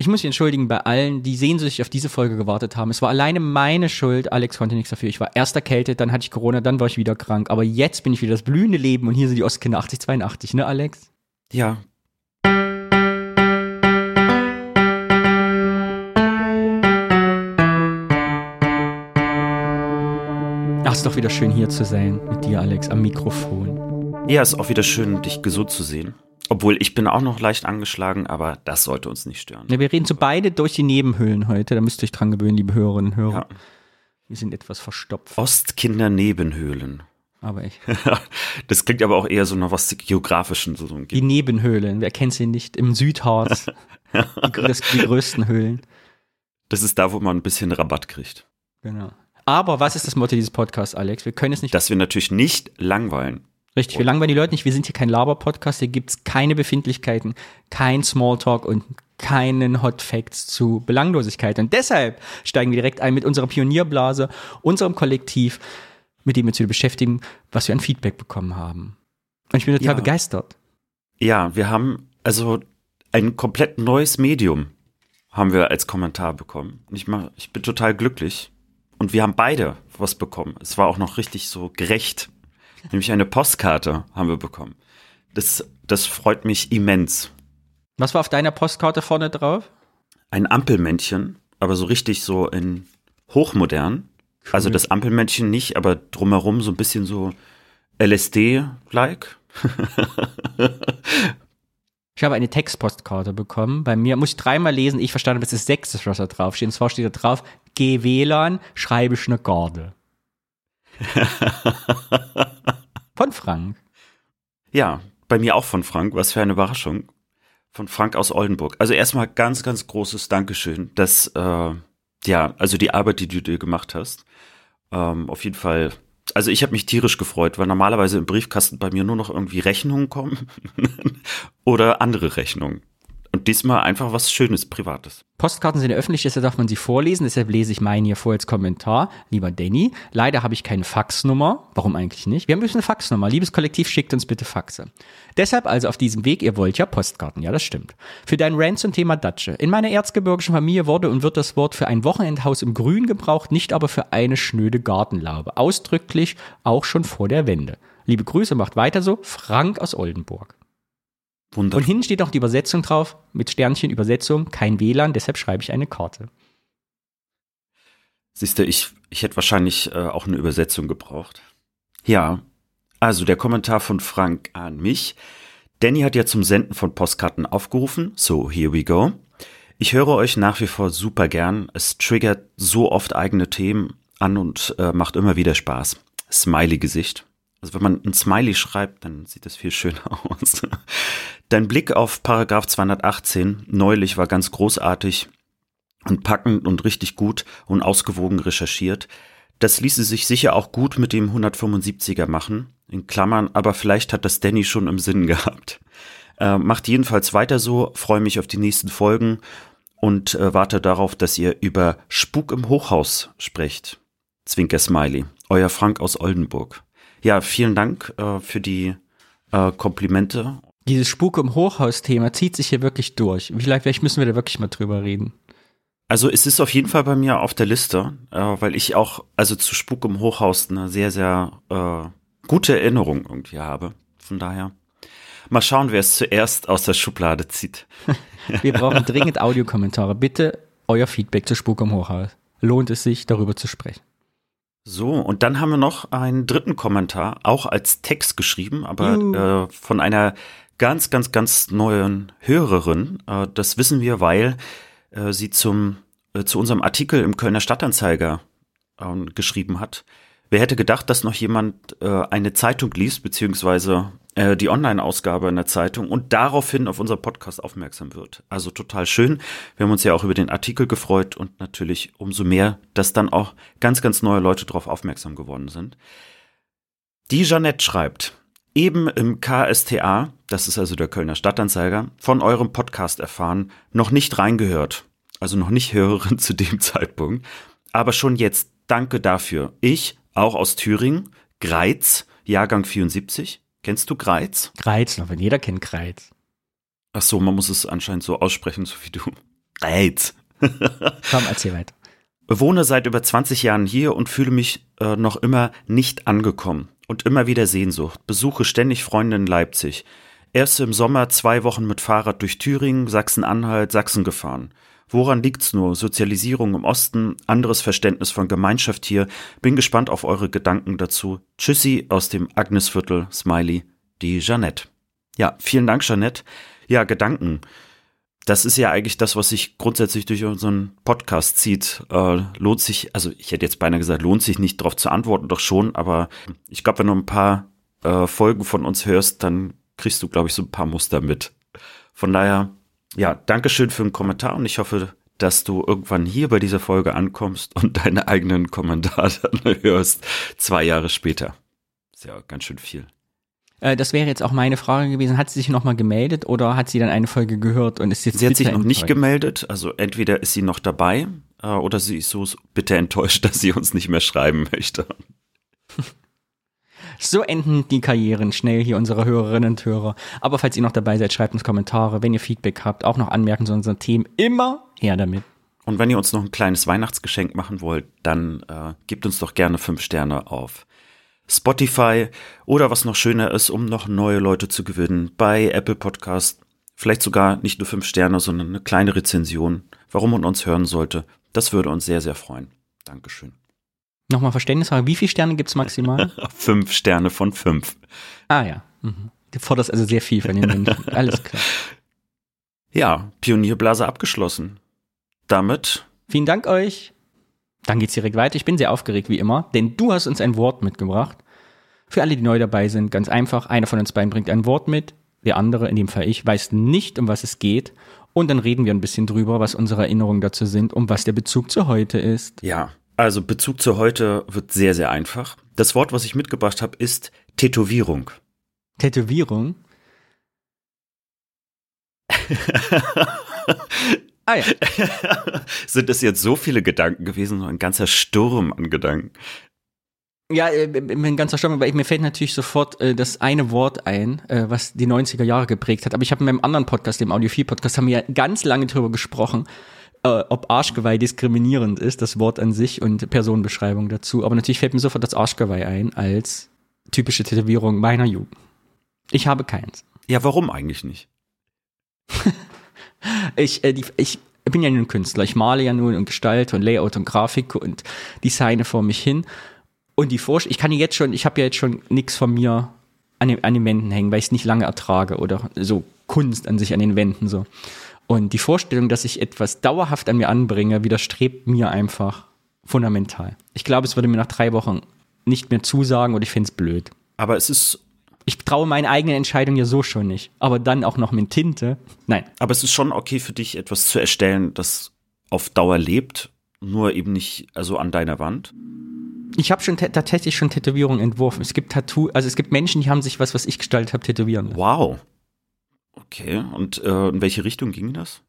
Ich muss mich entschuldigen bei allen, die sehnsüchtig auf diese Folge gewartet haben. Es war alleine meine Schuld. Alex konnte nichts dafür. Ich war erst erkältet, dann hatte ich Corona, dann war ich wieder krank. Aber jetzt bin ich wieder das blühende Leben und hier sind die Ostkinder 8082, ne, Alex? Ja. Ach, ist doch wieder schön hier zu sein mit dir, Alex, am Mikrofon. Ja, ist auch wieder schön, dich gesund zu sehen. Obwohl ich bin auch noch leicht angeschlagen, aber das sollte uns nicht stören. Ne, wir reden so beide durch die Nebenhöhlen heute. Da müsst ihr euch dran gewöhnen, liebe Hörerinnen und Hörer. Ja. Wir sind etwas verstopft. Ostkinder Nebenhöhlen. Aber ich. das klingt aber auch eher so nach was Geografischen. So, Die Nebenhöhlen, wer kennt sie nicht? Im Südharz. die, das, die größten Höhlen. Das ist da, wo man ein bisschen Rabatt kriegt. Genau. Aber was ist das Motto dieses Podcasts, Alex? Wir können es nicht. Dass wir natürlich nicht langweilen. Richtig, wir langweilen die Leute nicht. Wir sind hier kein Laber-Podcast. Hier gibt's keine Befindlichkeiten, kein Smalltalk und keinen Hot Facts zu Belanglosigkeit. Und deshalb steigen wir direkt ein mit unserer Pionierblase, unserem Kollektiv, mit dem wir uns wieder beschäftigen, was wir an Feedback bekommen haben. Und ich bin total Ja. begeistert. Ja, wir haben also ein komplett neues Medium haben wir als Kommentar bekommen. Und ich, mach, ich bin total glücklich. Und wir haben beide was bekommen. Es war auch noch richtig so gerecht. Nämlich eine Postkarte haben wir bekommen. Das, das freut mich immens. Was war auf deiner Postkarte vorne drauf? Ein Ampelmännchen, aber so richtig so in hochmodern. Also das Ampelmännchen nicht, aber drumherum so ein bisschen so LSD-like. Ich habe eine Textpostkarte bekommen. Bei mir muss ich dreimal lesen. Ich verstanden habe, es ist sechstes, was da drauf steht. Und zwar steht da drauf, geh WLAN, schreibe ich eine Garde. Von Frank. Ja, bei mir auch von Frank. Was für eine Überraschung. Von Frank aus Oldenburg. Also erstmal ganz, ganz großes Dankeschön, dass, äh, ja, also die Arbeit, die du dir gemacht hast, ähm, auf jeden Fall. Also ich habe mich tierisch gefreut, weil normalerweise im Briefkasten bei mir nur noch irgendwie Rechnungen kommen oder andere Rechnungen. Und diesmal einfach was Schönes, Privates. Postkarten sind öffentlich, deshalb darf man sie vorlesen. Deshalb lese ich meinen hier vor als Kommentar. Lieber Danny, leider habe ich keine Faxnummer. Warum eigentlich nicht? Wir haben übrigens eine Faxnummer. Liebes Kollektiv, schickt uns bitte Faxe. Deshalb also auf diesem Weg, ihr wollt ja Postkarten. Ja, das stimmt. Für deinen Rant zum Thema Datsche. In meiner erzgebirgischen Familie wurde und wird das Wort für ein Wochenendhaus im Grün gebraucht, nicht aber für eine schnöde Gartenlaube. Ausdrücklich auch schon vor der Wende. Liebe Grüße, macht weiter so. Frank aus Oldenburg. Und Wundervoll. hinten steht noch die Übersetzung drauf, mit Sternchen Übersetzung, kein WLAN, deshalb schreibe ich eine Karte. Siehst du, ich, ich hätte wahrscheinlich äh, auch eine Übersetzung gebraucht. Ja, also der Kommentar von Frank an mich. Danny hat ja zum Senden von Postkarten aufgerufen, so here we go. Ich höre euch nach wie vor super gern. Es triggert so oft eigene Themen an und äh, macht immer wieder Spaß. Smiley-Gesicht. Also wenn man ein Smiley schreibt, dann sieht das viel schöner aus. Dein Blick auf Paragraph 218 neulich war ganz großartig und packend und richtig gut und ausgewogen recherchiert. Das ließe sich sicher auch gut mit dem 175er machen, in Klammern, aber vielleicht hat das Danny schon im Sinn gehabt. Äh, macht jedenfalls weiter so, freue mich auf die nächsten Folgen und äh, warte darauf, dass ihr über Spuk im Hochhaus sprecht. Zwinker Smiley, euer Frank aus Oldenburg. Ja, vielen Dank äh, für die äh, Komplimente. Dieses Spuk im Hochhaus-Thema zieht sich hier wirklich durch. Vielleicht, vielleicht müssen wir da wirklich mal drüber reden. Also es ist auf jeden Fall bei mir auf der Liste, äh, weil ich auch, also zu Spuk im Hochhaus eine sehr, sehr äh, gute Erinnerung irgendwie habe. Von daher. Mal schauen, wer es zuerst aus der Schublade zieht. Wir brauchen dringend Audiokommentare. Bitte euer Feedback zu Spuk im Hochhaus. Lohnt es sich, darüber zu sprechen? So, und dann haben wir noch einen dritten Kommentar, auch als Text geschrieben, aber äh, von einer ganz, ganz, ganz neuen Hörerin. Äh, das wissen wir, weil äh, sie zum, äh, zu unserem Artikel im Kölner Stadtanzeiger äh, geschrieben hat. Wer hätte gedacht, dass noch jemand äh, eine Zeitung liest, beziehungsweise äh, die Online-Ausgabe in der Zeitung und daraufhin auf unser Podcast aufmerksam wird. Also total schön. Wir haben uns ja auch über den Artikel gefreut und natürlich umso mehr, dass dann auch ganz, ganz neue Leute darauf aufmerksam geworden sind. Die Jeanette schreibt, eben im KSTA, das ist also der Kölner Stadtanzeiger, von eurem Podcast erfahren, noch nicht reingehört. Also noch nicht Hörerin zu dem Zeitpunkt. Aber schon jetzt danke dafür. Ich, auch aus Thüringen, Greiz, Jahrgang 74. Kennst du Greiz? Noch, wenn jeder kennt Kreiz. Ach so, man muss es anscheinend so aussprechen, so wie du. Reiz. Komm, erzähl weiter. Wohne seit über 20 Jahren hier und fühle mich äh, noch immer nicht angekommen und immer wieder Sehnsucht. Besuche ständig Freunde in Leipzig. Erst im Sommer zwei Wochen mit Fahrrad durch Thüringen, Sachsen-Anhalt, Sachsen gefahren. Woran liegt's nur? Sozialisierung im Osten, anderes Verständnis von Gemeinschaft hier. Bin gespannt auf eure Gedanken dazu. Tschüssi aus dem Agnesviertel, Smiley, die Jeannette. Ja, vielen Dank, Jeannette. Ja, Gedanken. Das ist ja eigentlich das, was sich grundsätzlich durch unseren Podcast zieht. Äh, lohnt sich, also ich hätte jetzt beinahe gesagt, lohnt sich nicht darauf zu antworten, doch schon, aber ich glaube, wenn du ein paar äh, Folgen von uns hörst, dann kriegst du, glaube ich, so ein paar Muster mit. Von daher, ja, Dankeschön für den Kommentar und ich hoffe, dass du irgendwann hier bei dieser Folge ankommst und deine eigenen Kommentare hörst, zwei Jahre später. Ist ja ganz schön viel. Äh, das wäre jetzt auch meine Frage gewesen. Hat sie sich nochmal gemeldet oder hat sie dann eine Folge gehört und ist jetzt Sie hat sich noch nicht gemeldet, also entweder ist sie noch dabei äh, oder sie ist so bitter enttäuscht, dass sie uns nicht mehr schreiben möchte. So enden die Karrieren schnell hier unserer Hörerinnen und Hörer. Aber falls ihr noch dabei seid, schreibt uns Kommentare. Wenn ihr Feedback habt, auch noch Anmerkungen zu unseren Themen, immer her damit. Und wenn ihr uns noch ein kleines Weihnachtsgeschenk machen wollt, dann äh, gebt uns doch gerne fünf Sterne auf Spotify oder was noch schöner ist, um noch neue Leute zu gewinnen, bei Apple Podcast. Vielleicht sogar nicht nur fünf Sterne, sondern eine kleine Rezension, warum man uns hören sollte. Das würde uns sehr, sehr freuen. Dankeschön. Nochmal Verständnisfrage, wie viele Sterne gibt es maximal? fünf Sterne von fünf. Ah ja. Mhm. Du forderst also sehr viel von den Menschen. Alles klar. Ja, Pionierblase abgeschlossen. Damit. Vielen Dank euch. Dann geht's direkt weiter. Ich bin sehr aufgeregt wie immer, denn du hast uns ein Wort mitgebracht. Für alle, die neu dabei sind, ganz einfach. Einer von uns beiden bringt ein Wort mit. Der andere, in dem Fall ich, weiß nicht, um was es geht. Und dann reden wir ein bisschen drüber, was unsere Erinnerungen dazu sind und was der Bezug zu heute ist. Ja, also Bezug zu heute wird sehr, sehr einfach. Das Wort, was ich mitgebracht habe, ist Tätowierung. Tätowierung? ah ja. Sind es jetzt so viele Gedanken gewesen, so ein ganzer Sturm an Gedanken? Ja, äh, ein ganzer Sturm, aber mir fällt natürlich sofort äh, das eine Wort ein, äh, was die 90er Jahre geprägt hat. Aber ich habe in meinem anderen Podcast, dem Audiophil-Podcast, haben wir ja ganz lange drüber gesprochen, äh, ob Arschgeweih diskriminierend ist, das Wort an sich und Personenbeschreibung dazu. Aber natürlich fällt mir sofort das Arschgeweih ein als typische Tätowierung meiner Jugend. Ich habe keins. Ja, warum eigentlich nicht? ich, äh, die, ich bin ja nun Künstler. Ich male ja nun und gestalte und Layout und Grafik und designe vor mich hin. Und die Vorstellung, ich kann jetzt schon, ich habe ja jetzt schon nichts von mir an den, an den Wänden hängen, weil ich es nicht lange ertrage oder so Kunst an sich an den Wänden so. Und die Vorstellung, dass ich etwas dauerhaft an mir anbringe, widerstrebt mir einfach fundamental. Ich glaube, es würde mir nach drei Wochen nicht mehr zusagen und ich finde es blöd. Aber es ist. Ich traue meine eigene Entscheidung ja so schon nicht. Aber dann auch noch mit Tinte. Nein. Aber es ist schon okay für dich, etwas zu erstellen, das auf Dauer lebt, nur eben nicht also an deiner Wand. Ich habe schon tatsächlich schon Tätowierungen entworfen. Es gibt Tattoo, also es gibt Menschen, die haben sich was, was ich gestaltet habe, tätowieren. Wow. Okay, und äh, in welche Richtung ging das?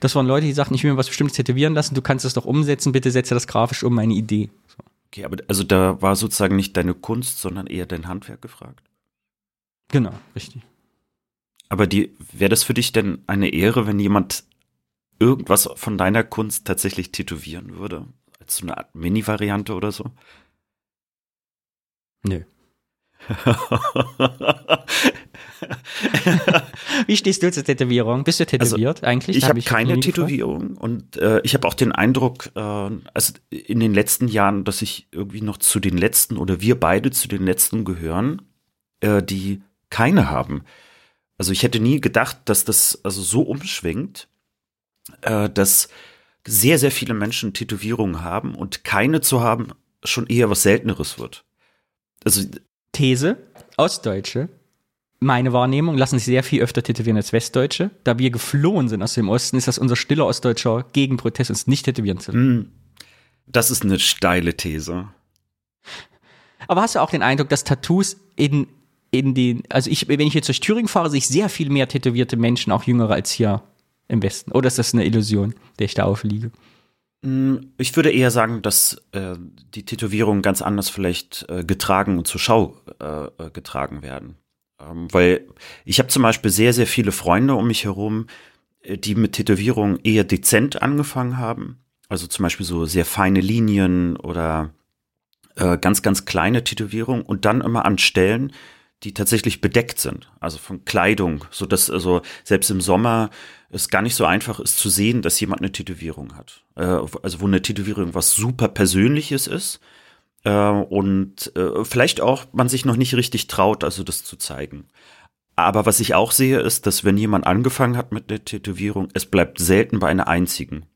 Das waren Leute, die sagten, ich will mir was Bestimmtes tätowieren lassen, du kannst es doch umsetzen, bitte setze das grafisch um, meine Idee. So. Okay, aber also da war sozusagen nicht deine Kunst, sondern eher dein Handwerk gefragt. Genau, richtig. Aber die wäre das für dich denn eine Ehre, wenn jemand irgendwas von deiner Kunst tatsächlich tätowieren würde? Als so eine Art Mini-Variante oder so? Nö. Wie stehst du zur Tätowierung? Bist du tätowiert also, eigentlich? Ich habe hab keine Tätowierung und äh, ich habe auch den Eindruck, äh, also in den letzten Jahren, dass ich irgendwie noch zu den letzten oder wir beide zu den letzten gehören, äh, die keine haben. Also ich hätte nie gedacht, dass das also so umschwingt, äh, dass sehr, sehr viele Menschen Tätowierungen haben und keine zu haben schon eher was Selteneres wird. Also These, Ostdeutsche meine Wahrnehmung, lassen sich sehr viel öfter tätowieren als Westdeutsche. Da wir geflohen sind aus dem Osten, ist das unser stiller Ostdeutscher Gegenprotest, uns nicht tätowieren zu lassen. Hm. Das ist eine steile These. Aber hast du auch den Eindruck, dass Tattoos in, in den, also ich, wenn ich jetzt durch Thüringen fahre, sehe ich sehr viel mehr tätowierte Menschen, auch jüngere als hier im Westen. Oder ist das eine Illusion, der ich da aufliege? Hm, ich würde eher sagen, dass äh, die Tätowierungen ganz anders vielleicht äh, getragen und zur Schau äh, äh getragen werden. Ähm, weil ich habe zum Beispiel sehr, sehr viele Freunde um mich herum, die mit Tätowierungen eher dezent angefangen haben. Also zum Beispiel so sehr feine Linien oder äh, ganz, ganz kleine Tätowierungen und dann immer an Stellen, die tatsächlich bedeckt sind, also von Kleidung, so dass also selbst im Sommer es gar nicht so einfach ist zu sehen, dass jemand eine Tätowierung hat. Äh, also wo eine Tätowierung was super Persönliches ist äh, und äh, vielleicht auch man sich noch nicht richtig traut, also das zu zeigen. Aber was ich auch sehe, ist, dass wenn jemand angefangen hat mit der Tätowierung, es bleibt selten bei einer einzigen.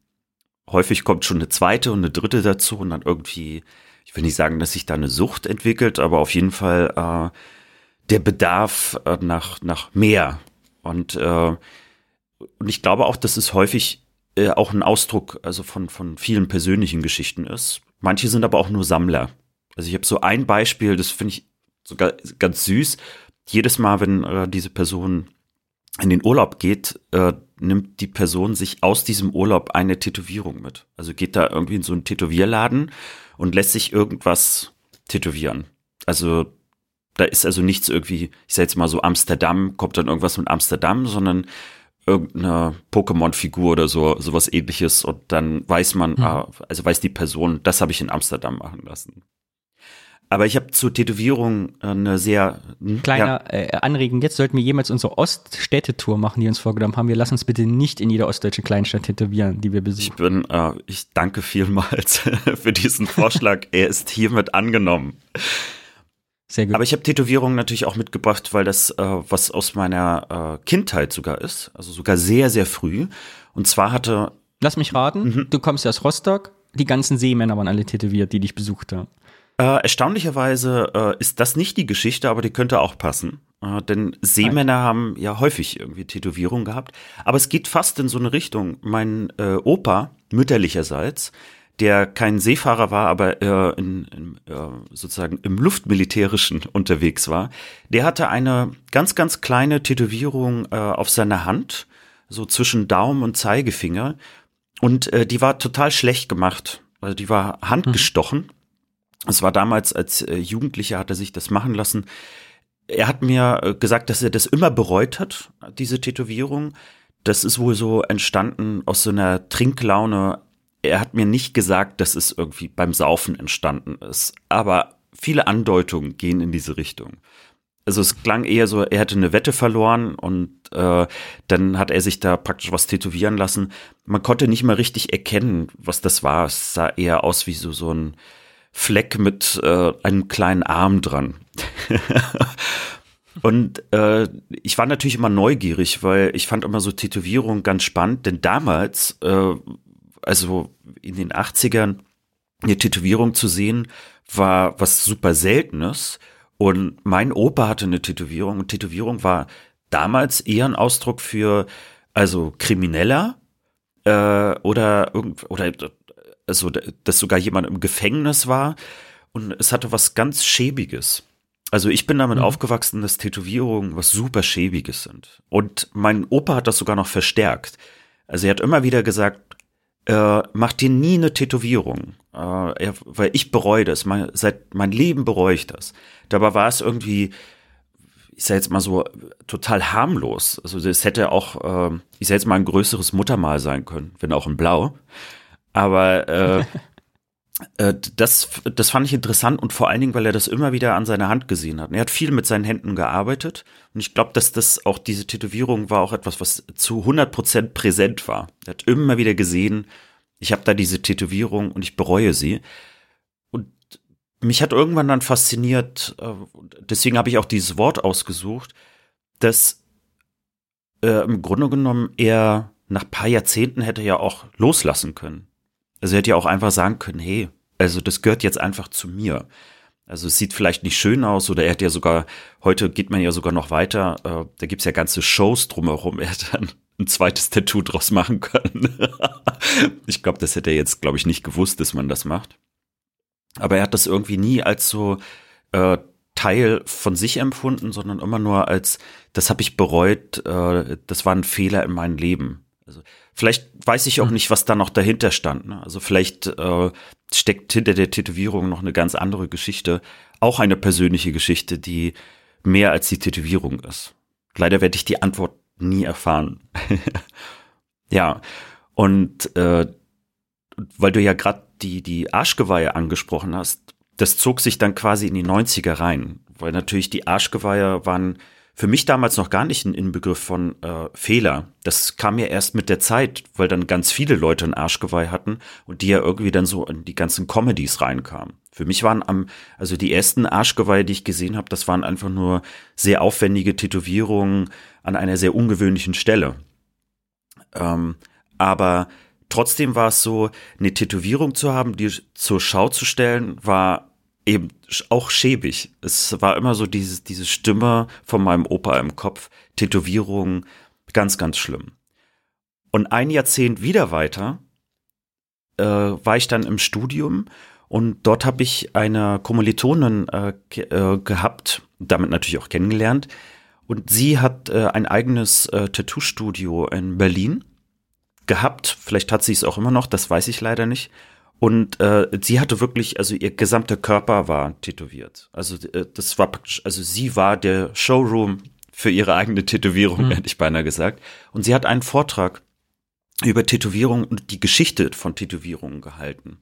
Häufig kommt schon eine zweite und eine dritte dazu und dann irgendwie, ich will nicht sagen, dass sich da eine Sucht entwickelt, aber auf jeden Fall äh, der Bedarf äh, nach, nach mehr. Und, äh, und ich glaube auch, dass es häufig äh, auch ein Ausdruck also von, von vielen persönlichen Geschichten ist. Manche sind aber auch nur Sammler. Also ich habe so ein Beispiel, das finde ich sogar ganz süß. Jedes Mal, wenn äh, diese Person in den Urlaub geht, äh, nimmt die Person sich aus diesem Urlaub eine Tätowierung mit. Also geht da irgendwie in so einen Tätowierladen und lässt sich irgendwas tätowieren. Also da ist also nichts irgendwie, ich sag jetzt mal so Amsterdam, kommt dann irgendwas mit Amsterdam, sondern irgendeine Pokémon-Figur oder so, sowas ähnliches und dann weiß man, mhm. ah, also weiß die Person, das habe ich in Amsterdam machen lassen. Aber ich habe zur Tätowierung äh, eine sehr hm, kleine ja. äh, Anregung. Jetzt sollten wir jemals unsere Oststädtetour machen, die wir uns vorgenommen haben. Wir lassen uns bitte nicht in jeder ostdeutschen Kleinstadt tätowieren, die wir besuchen. Ich bin, äh, ich danke vielmals für diesen Vorschlag. er ist hiermit angenommen. Sehr gut. Aber ich habe Tätowierungen natürlich auch mitgebracht, weil das äh, was aus meiner äh, Kindheit sogar ist, also sogar sehr, sehr früh. Und zwar hatte. Lass mich raten, mhm. du kommst aus Rostock, die ganzen Seemänner waren alle tätowiert, die dich besucht haben. Äh, erstaunlicherweise äh, ist das nicht die Geschichte, aber die könnte auch passen. Äh, denn Seemänner Nein. haben ja häufig irgendwie Tätowierungen gehabt. Aber es geht fast in so eine Richtung. Mein äh, Opa, mütterlicherseits, der kein Seefahrer war, aber äh, in, in, äh, sozusagen im Luftmilitärischen unterwegs war, der hatte eine ganz, ganz kleine Tätowierung äh, auf seiner Hand, so zwischen Daumen und Zeigefinger. Und äh, die war total schlecht gemacht. Also die war handgestochen. Mhm. Es war damals als äh, Jugendlicher hat er sich das machen lassen. Er hat mir äh, gesagt, dass er das immer bereut hat, diese Tätowierung. Das ist wohl so entstanden aus so einer Trinklaune er hat mir nicht gesagt, dass es irgendwie beim Saufen entstanden ist, aber viele Andeutungen gehen in diese Richtung. Also es klang eher so, er hätte eine Wette verloren und äh, dann hat er sich da praktisch was tätowieren lassen. Man konnte nicht mal richtig erkennen, was das war. Es sah eher aus wie so, so ein Fleck mit äh, einem kleinen Arm dran. Und äh, ich war natürlich immer neugierig, weil ich fand immer so Tätowierungen ganz spannend, denn damals äh, also in den 80ern eine Tätowierung zu sehen, war was super Seltenes. Und mein Opa hatte eine Tätowierung und Tätowierung war damals eher ein Ausdruck für, also Krimineller äh, oder irgend oder also dass sogar jemand im Gefängnis war und es hatte was ganz schäbiges. Also ich bin damit mhm. aufgewachsen, dass Tätowierungen was super schäbiges sind. Und mein Opa hat das sogar noch verstärkt. Also er hat immer wieder gesagt, äh, mach dir nie eine Tätowierung, äh, weil ich bereue das. Mein, seit mein Leben bereue ich das. Dabei war es irgendwie, ich sag jetzt mal so, total harmlos. Also es hätte auch, äh, ich sag jetzt mal ein größeres Muttermal sein können, wenn auch in Blau. Aber Äh, das, das fand ich interessant und vor allen Dingen, weil er das immer wieder an seiner Hand gesehen hat. Er hat viel mit seinen Händen gearbeitet und ich glaube, dass das auch diese Tätowierung war auch etwas, was zu 100 Prozent präsent war. Er hat immer wieder gesehen, ich habe da diese Tätowierung und ich bereue sie. Und mich hat irgendwann dann fasziniert, äh, deswegen habe ich auch dieses Wort ausgesucht, dass äh, im Grunde genommen er nach paar Jahrzehnten hätte ja auch loslassen können. Also er hätte ja auch einfach sagen können, hey, also das gehört jetzt einfach zu mir. Also es sieht vielleicht nicht schön aus oder er hat ja sogar, heute geht man ja sogar noch weiter, äh, da gibt's ja ganze Shows drumherum, er hätte dann ein zweites Tattoo draus machen können. ich glaube, das hätte er jetzt, glaube ich, nicht gewusst, dass man das macht. Aber er hat das irgendwie nie als so äh, Teil von sich empfunden, sondern immer nur als, das habe ich bereut, äh, das war ein Fehler in meinem Leben. Also vielleicht weiß ich auch hm. nicht, was da noch dahinter stand. Ne? Also vielleicht äh, steckt hinter der Tätowierung noch eine ganz andere Geschichte, auch eine persönliche Geschichte, die mehr als die Tätowierung ist. Leider werde ich die Antwort nie erfahren. Ja, und äh, weil du ja gerade die, die Arschgeweihe angesprochen hast, das zog sich dann quasi in die 90er rein, weil natürlich die Arschgeweihe waren für mich damals noch gar nicht ein Inbegriff von äh, Fehler. Das kam ja erst mit der Zeit, weil dann ganz viele Leute ein Arschgeweih hatten und die ja irgendwie dann so in die ganzen Comedies reinkamen. Für mich waren am, also die ersten Arschgeweihe, die ich gesehen habe, das waren einfach nur sehr aufwendige Tätowierungen an einer sehr ungewöhnlichen Stelle. Ähm, aber trotzdem war es so, eine Tätowierung zu haben, die zur Schau zu stellen, war eben auch schäbig. Es war immer so dieses, diese Stimme von meinem Opa im Kopf, Tätowierung, ganz, ganz schlimm. Und ein Jahrzehnt wieder weiter äh, war ich dann im Studium und dort habe ich eine Kommilitonin äh, äh, gehabt, damit natürlich auch kennengelernt. Und sie hat äh, ein eigenes äh, Tattoo-Studio in Berlin gehabt. Vielleicht hat sie es auch immer noch, das weiß ich leider nicht. Und äh, sie hatte wirklich, also ihr gesamter Körper war tätowiert. Also äh, das war praktisch, also sie war der Showroom für ihre eigene Tätowierung, mhm. hätte ich beinahe gesagt. Und sie hat einen Vortrag über Tätowierung und die Geschichte von Tätowierungen gehalten.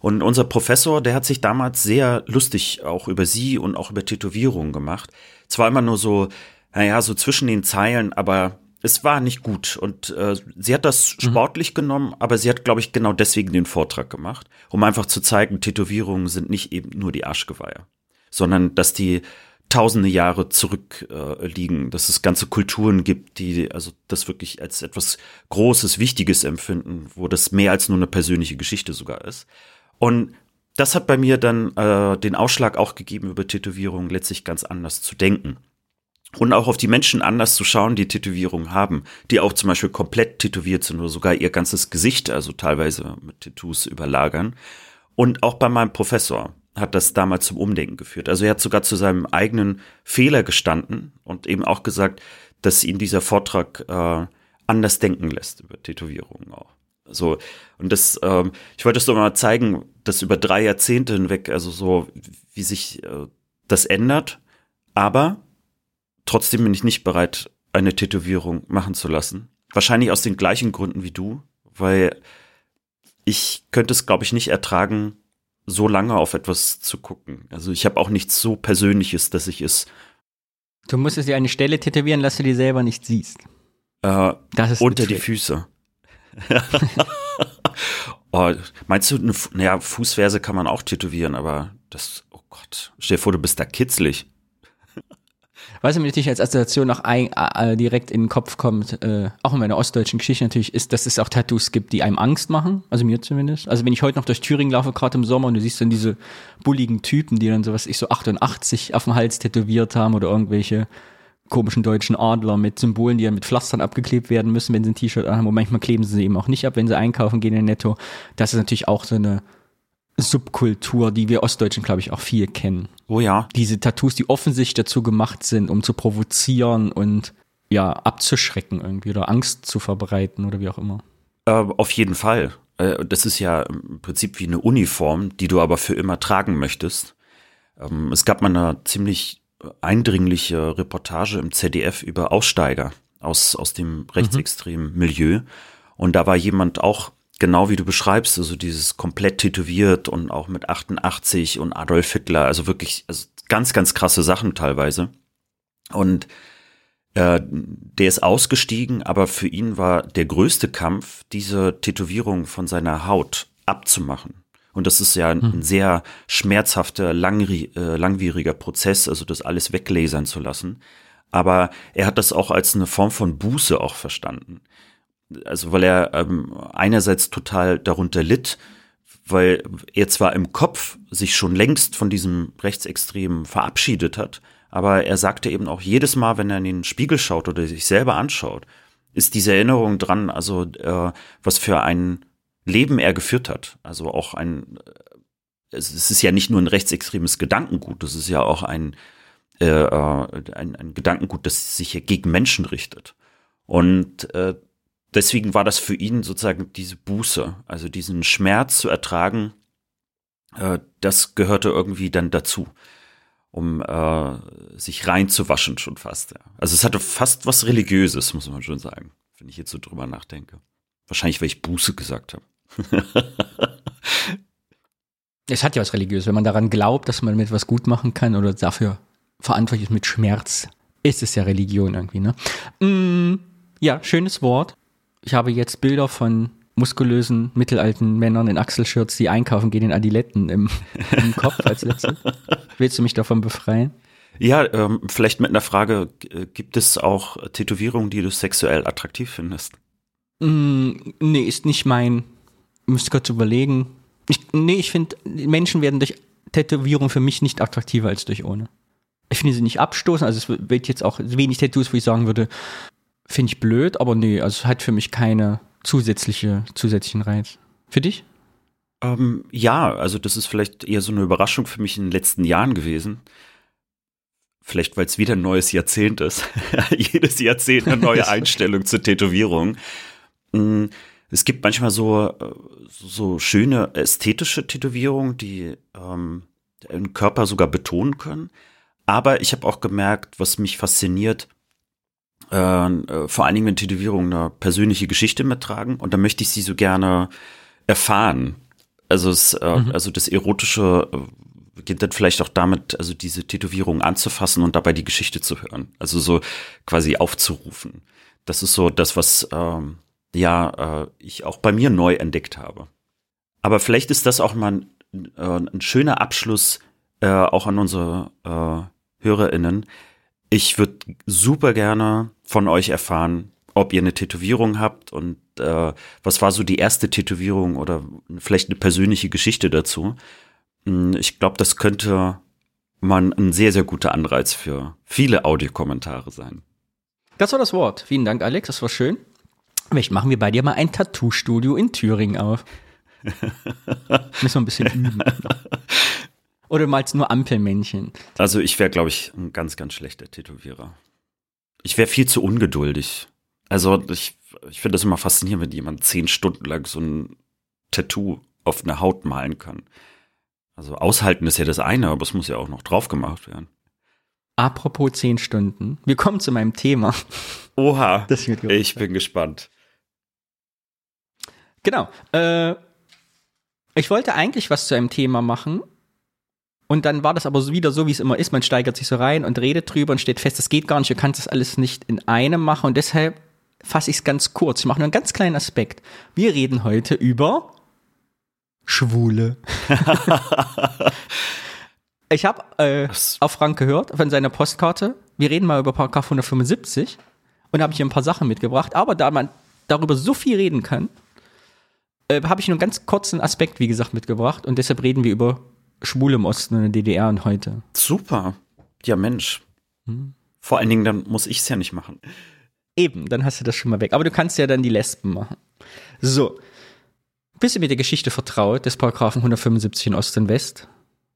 Und unser Professor, der hat sich damals sehr lustig auch über sie und auch über Tätowierungen gemacht. Zwar immer nur so, naja, so zwischen den Zeilen, aber es war nicht gut und äh, sie hat das mhm. sportlich mhm. genommen, aber sie hat, glaube ich, genau deswegen den Vortrag gemacht, um einfach zu zeigen, Tätowierungen sind nicht eben nur die Arschgeweihe, sondern dass die tausende Jahre zurückliegen, äh, dass es ganze Kulturen gibt, die also das wirklich als etwas Großes, Wichtiges empfinden, wo das mehr als nur eine persönliche Geschichte sogar ist. Und das hat bei mir dann äh, den Ausschlag auch gegeben, über Tätowierungen letztlich ganz anders zu denken und auch auf die Menschen anders zu schauen, die Tätowierungen haben, die auch zum Beispiel komplett tätowiert sind oder sogar ihr ganzes Gesicht, also teilweise mit Tattoos überlagern. Und auch bei meinem Professor hat das damals zum Umdenken geführt. Also er hat sogar zu seinem eigenen Fehler gestanden und eben auch gesagt, dass ihn dieser Vortrag äh, anders denken lässt über Tätowierungen auch. So, und das, ähm, ich wollte es doch mal zeigen, dass über drei Jahrzehnte hinweg, also so, wie sich äh, das ändert, aber Trotzdem bin ich nicht bereit, eine Tätowierung machen zu lassen. Wahrscheinlich aus den gleichen Gründen wie du, weil ich könnte es, glaube ich, nicht ertragen, so lange auf etwas zu gucken. Also ich habe auch nichts so Persönliches, dass ich es. Du musstest dir eine Stelle tätowieren, dass du die selber nicht siehst. Äh, das ist unter die Füße. oh, meinst du, naja, Fußverse kann man auch tätowieren, aber das, oh Gott, stell dir vor, du bist da kitzlig. Was mir natürlich als Assoziation noch ein, äh, direkt in den Kopf kommt, äh, auch in meiner ostdeutschen Geschichte natürlich, ist, dass es auch Tattoos gibt, die einem Angst machen. Also mir zumindest. Also wenn ich heute noch durch Thüringen laufe, gerade im Sommer, und du siehst dann diese bulligen Typen, die dann sowas, ich so 88 auf dem Hals tätowiert haben oder irgendwelche komischen deutschen Adler mit Symbolen, die dann mit Pflastern abgeklebt werden müssen, wenn sie ein T-Shirt haben. Und manchmal kleben sie sie eben auch nicht ab, wenn sie einkaufen gehen in Netto. Das ist natürlich auch so eine Subkultur, die wir Ostdeutschen, glaube ich, auch viel kennen. Oh ja. Diese Tattoos, die offensichtlich dazu gemacht sind, um zu provozieren und ja, abzuschrecken irgendwie oder Angst zu verbreiten oder wie auch immer. Äh, auf jeden Fall. Äh, das ist ja im Prinzip wie eine Uniform, die du aber für immer tragen möchtest. Ähm, es gab mal eine ziemlich eindringliche Reportage im ZDF über Aussteiger aus, aus dem mhm. rechtsextremen mhm. Milieu. Und da war jemand auch genau wie du beschreibst, also dieses komplett tätowiert und auch mit 88 und Adolf Hitler, also wirklich also ganz, ganz krasse Sachen teilweise. Und äh, der ist ausgestiegen, aber für ihn war der größte Kampf, diese Tätowierung von seiner Haut abzumachen. Und das ist ja ein, hm. sehr schmerzhafter, äh, langwieriger Prozess, also das alles weglasern zu lassen. Aber er hat das auch als eine Form von Buße auch verstanden also weil er ähm, einerseits total darunter litt, weil er zwar im Kopf sich schon längst von diesem Rechtsextremen verabschiedet hat, aber er sagte eben auch jedes Mal, wenn er in den Spiegel schaut oder sich selber anschaut, ist diese Erinnerung dran, also äh, was für ein Leben er geführt hat. Also auch ein, äh, es ist ja nicht nur ein rechtsextremes Gedankengut, es ist ja auch ein, äh, äh ein, ein Gedankengut, das sich ja gegen Menschen richtet. Und äh, deswegen war das für ihn sozusagen diese Buße, also diesen Schmerz zu ertragen, äh, das gehörte irgendwie dann dazu, um äh, sich reinzuwaschen schon fast. Ja. Also es hatte fast was Religiöses, muss man schon sagen, wenn ich jetzt so drüber nachdenke. Wahrscheinlich, weil ich Buße gesagt habe. es hat ja was Religiöses. Wenn man daran glaubt, dass man mit was gut machen kann oder dafür verantwortlich ist mit Schmerz, ist es ja Religion irgendwie, ne? Mm, ja, schönes Wort. Ich habe jetzt Bilder von muskulösen, mittelalten Männern in Achselshirts, die einkaufen gehen in Adiletten im, im Kopf als letztes. Willst du mich davon befreien? Ja, ähm, vielleicht mit einer Frage, gibt es auch Tätowierungen, die du sexuell attraktiv findest? Mm, nee, ist nicht mein, müsste kurz überlegen. Ich, nee, ich finde, Menschen werden durch Tätowierung für mich nicht attraktiver als durch ohne. Ich finde sie nicht abstoßen, also es wird jetzt auch wenig Tattoos, wo ich sagen würde, finde ich blöd, aber nee, also es hat für mich keine zusätzliche, zusätzlichen Reiz. Für dich? Ähm, ja, also das ist vielleicht eher so eine Überraschung für mich in den letzten Jahren gewesen. Vielleicht, weil es wieder ein neues Jahrzehnt ist. Jedes Jahrzehnt eine neue Einstellung zur Tätowierung. Mm, es gibt manchmal so, äh, so schöne ästhetische Tätowierungen, die ähm, den Körper sogar betonen können. Aber ich habe auch gemerkt, was mich fasziniert, äh, äh, vor allen Dingen, wenn Tätowierungen eine persönliche Geschichte mittragen. Und da möchte ich sie so gerne erfahren. Also, es, äh, mhm. also das Erotische äh, beginnt dann vielleicht auch damit, also diese Tätowierung anzufassen und dabei die Geschichte zu hören. Also so quasi aufzurufen. Das ist so das, was ähm, ja äh, ich auch bei mir neu entdeckt habe. Aber vielleicht ist das auch mal ein, äh, ein schöner Abschluss äh, auch an unsere äh, HörerInnen. Ich würde super gerne von euch erfahren, ob ihr eine Tätowierung habt und äh, was war so die erste Tätowierung oder vielleicht eine persönliche Geschichte dazu. Hm, ich glaube, das könnte man ein sehr, sehr guter Anreiz für viele Audiokommentare sein. Das war das Wort. Vielen Dank, Alex. Das war schön. Vielleicht machen wir bei dir mal ein Tattoo-Studio in Thüringen auf. Müssen wir ein bisschen üben. Oder malst nur Ampelmännchen? Also ich wäre, glaube ich, ein ganz, ganz schlechter Tätowierer. Ich wäre viel zu ungeduldig. Also ich, ich finde das immer faszinierend, wenn jemand zehn Stunden lang so ein Tattoo auf eine Haut malen kann. Also aushalten ist ja das eine, aber es muss ja auch noch drauf gemacht werden. Apropos zehn Stunden, wir kommen zu meinem Thema. Oha, ich bin gespannt. Genau. Äh, ich wollte eigentlich was zu einem Thema machen. Und dann war das aber wieder so, wie es immer ist. Man steigert sich so rein und redet drüber und steht fest, das geht gar nicht. Du kannst das alles nicht in einem machen. Und deshalb fasse ich es ganz kurz. Ich mache nur einen ganz kleinen Aspekt. Wir reden heute über Schwule. ich habe äh, auf Frank gehört, von seiner Postkarte. Wir reden mal über Paragraph 175 und habe hier ein paar Sachen mitgebracht. Aber da man darüber so viel reden kann, äh, habe ich nur einen ganz kurzen Aspekt, wie gesagt, mitgebracht. Und deshalb reden wir über Schwule im Osten und in der DDR und heute. Super. Ja, Mensch. Hm. Vor allen Dingen, dann muss ich es ja nicht machen. Eben, dann hast du das schon mal weg. Aber du kannst ja dann die Lesben machen. So. Bist du mit der Geschichte vertraut des Paragraphen 175 in Ost und West?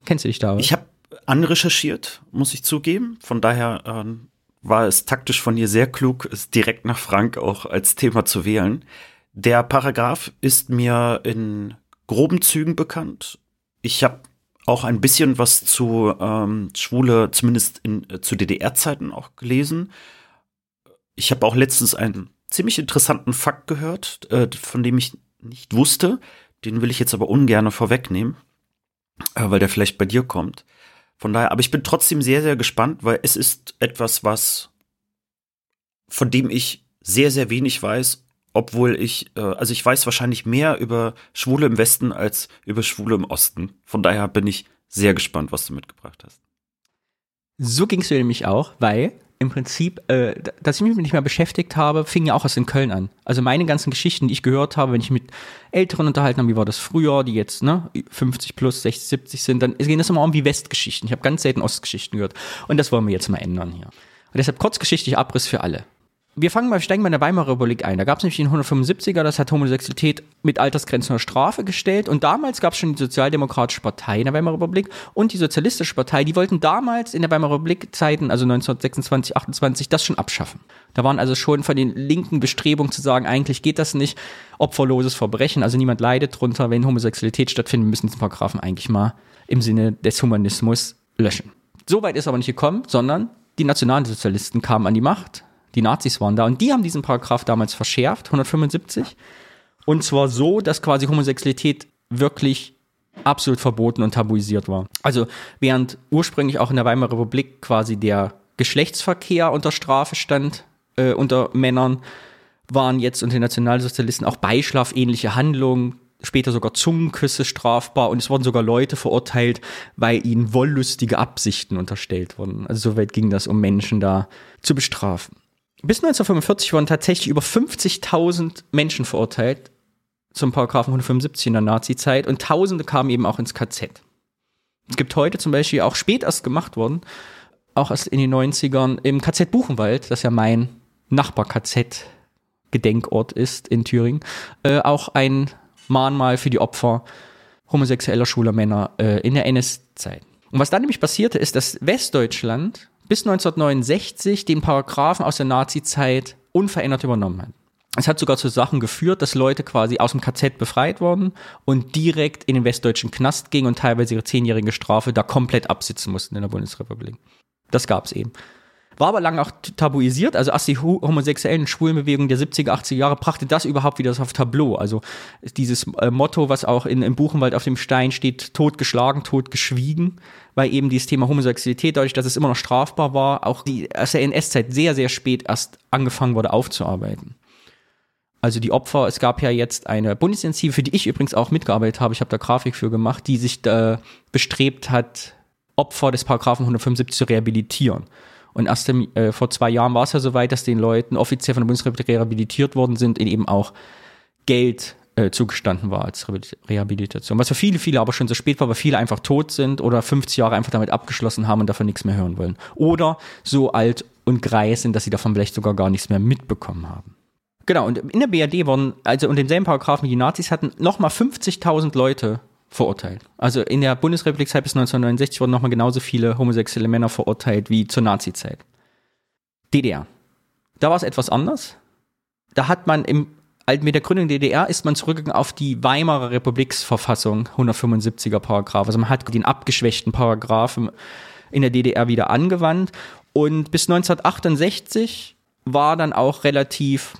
Kennst du dich da? Ich habe anrecherchiert, muss ich zugeben. Von daher ähm, war es taktisch von dir sehr klug, es direkt nach Frank auch als Thema zu wählen. Der Paragraph ist mir in groben Zügen bekannt. Ich habe auch ein bisschen was zu ähm, Schwule, zumindest in, äh, zu DDR-Zeiten auch gelesen. Ich habe auch letztens einen ziemlich interessanten Fakt gehört, äh, von dem ich nicht wusste. Den will ich jetzt aber ungern vorwegnehmen, äh, weil der vielleicht bei dir kommt. Von daher, aber ich bin trotzdem sehr, sehr gespannt, weil es ist etwas, was von dem ich sehr, sehr wenig weiß obwohl ich, äh, also ich weiß wahrscheinlich mehr über Schwule im Westen als über Schwule im Osten. Von daher bin ich sehr gespannt, was du mitgebracht hast. So ging es mir nämlich auch, weil im Prinzip, äh, dass ich mich nicht mehr beschäftigt habe, fing ja auch aus in Köln an. Also meine ganzen Geschichten, die ich gehört habe, wenn ich mit Älteren unterhalten habe, wie war das früher, die jetzt ne 50 plus, 60, 70 sind, dann gehen das immer um wie Westgeschichten. Ich habe ganz selten Ostgeschichten gehört. Und das wollen wir jetzt mal ändern hier. Und deshalb kurzgeschichtlich Abriss für alle wir fangen mal, steigen in der Weimarer Republik ein. Da gab es nämlich den 175er, das hat Homosexualität mit Altersgrenzen oder Strafe gestellt. Und damals gab es schon die Sozialdemokratische Partei in der Weimarer Republik und die Sozialistische Partei. Die wollten damals in der Weimarer Republik Zeiten, also 1926, 28, das schon abschaffen. Da waren also schon von den linken Bestrebungen zu sagen, eigentlich geht das nicht. Opferloses Verbrechen, also niemand leidet drunter, wenn Homosexualität stattfindet, müssen diesen Paragraphen eigentlich mal im Sinne des Humanismus löschen. So weit ist aber nicht gekommen, sondern die Nationalsozialisten kamen an die Macht die Nazis waren da und die haben diesen Paragraph damals verschärft, 175. Und zwar so, dass quasi Homosexualität wirklich absolut verboten und tabuisiert war. Also während ursprünglich auch in der Weimarer Republik quasi der Geschlechtsverkehr unter Strafe stand äh, unter Männern, waren jetzt unter den Nationalsozialisten auch Beischlafähnliche Handlungen, später sogar Zungenküsse strafbar und es wurden sogar Leute verurteilt, weil ihnen wollüstige Absichten unterstellt wurden. Also soweit ging das, um Menschen da zu bestrafen. Bis 1945 wurden tatsächlich über 50.000 Menschen verurteilt zum Paragraphen 175 in der Nazi-Zeit und Tausende kamen eben auch ins KZ. Es gibt heute zum Beispiel auch spät erst gemacht worden, auch erst in den 90ern im KZ Buchenwald, das ja mein Nachbar-KZ Gedenkort ist in Thüringen, äh, auch ein Mahnmal für die Opfer homosexueller schwuler Männer äh, in der NS-Zeit. Und was dann nämlich passierte, ist, dass Westdeutschland bis 1969 den Paragraphen aus der Nazi-Zeit unverändert übernommen hat. Es hat sogar zu Sachen geführt, dass Leute quasi aus dem KZ befreit wurden und direkt in den westdeutschen Knast gingen und teilweise ihre zehnjährige Strafe da komplett absitzen mussten in der Bundesrepublik. Das gab es eben. War aber lange auch tabuisiert, also erst die homosexuellen Schwulenbewegung der 70er, 80er Jahre brachte das überhaupt wieder auf Tableau. Also dieses äh, Motto, was auch in, im Buchenwald auf dem Stein steht, totgeschlagen, totgeschwiegen, weil eben dieses Thema Homosexualität, dadurch, dass es immer noch strafbar war, auch die aus der NS-Zeit sehr, sehr spät erst angefangen wurde aufzuarbeiten. Also die Opfer, es gab ja jetzt eine Bundesinitiative, für die ich übrigens auch mitgearbeitet habe, ich habe da Grafik für gemacht, die sich da bestrebt hat, Opfer des Paragraphen 175 zu rehabilitieren. Und erst im, äh, vor zwei Jahren war es ja soweit, dass den Leuten offiziell von der Bundesrepublik rehabilitiert worden sind, in eben auch Geld äh, zugestanden war als Rehabilitation. Was für viele, viele aber schon so spät war, weil viele einfach tot sind oder 50 Jahre einfach damit abgeschlossen haben und davon nichts mehr hören wollen. Oder so alt und greis sind, dass sie davon vielleicht sogar gar nichts mehr mitbekommen haben. Genau, und in der BRD wurden, also unter denselben Paragraphen, die Nazis hatten, nochmal 50.000 Leute verurteilt. Also in der Bundesrepublik-Zeit bis 1969 wurden nochmal genauso viele homosexuelle Männer verurteilt wie zur Nazi-Zeit. DDR. Da war es etwas anders. Da hat man im mit der Gründung der DDR ist man zurückgegangen auf die Weimarer Republiksverfassung, 175er Paragraph. Also man hat den abgeschwächten Paragraphen in der DDR wieder angewandt. Und bis 1968 war dann auch relativ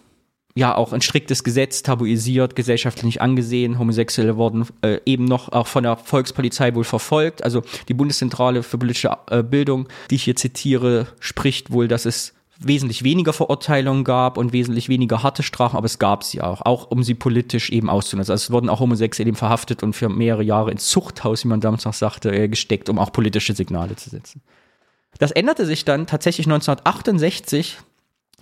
ja auch ein striktes Gesetz tabuisiert, gesellschaftlich angesehen. Homosexuelle wurden äh, eben noch auch von der Volkspolizei wohl verfolgt. Also die Bundeszentrale für politische äh, Bildung, die ich hier zitiere, spricht wohl, dass es wesentlich weniger Verurteilungen gab und wesentlich weniger harte Strafen, aber es gab sie auch, auch um sie politisch eben auszunutzen. Also es wurden auch Homosexuelle eben verhaftet und für mehrere Jahre ins Zuchthaus, wie man damals noch sagte, äh, gesteckt, um auch politische Signale zu setzen. Das änderte sich dann tatsächlich 1968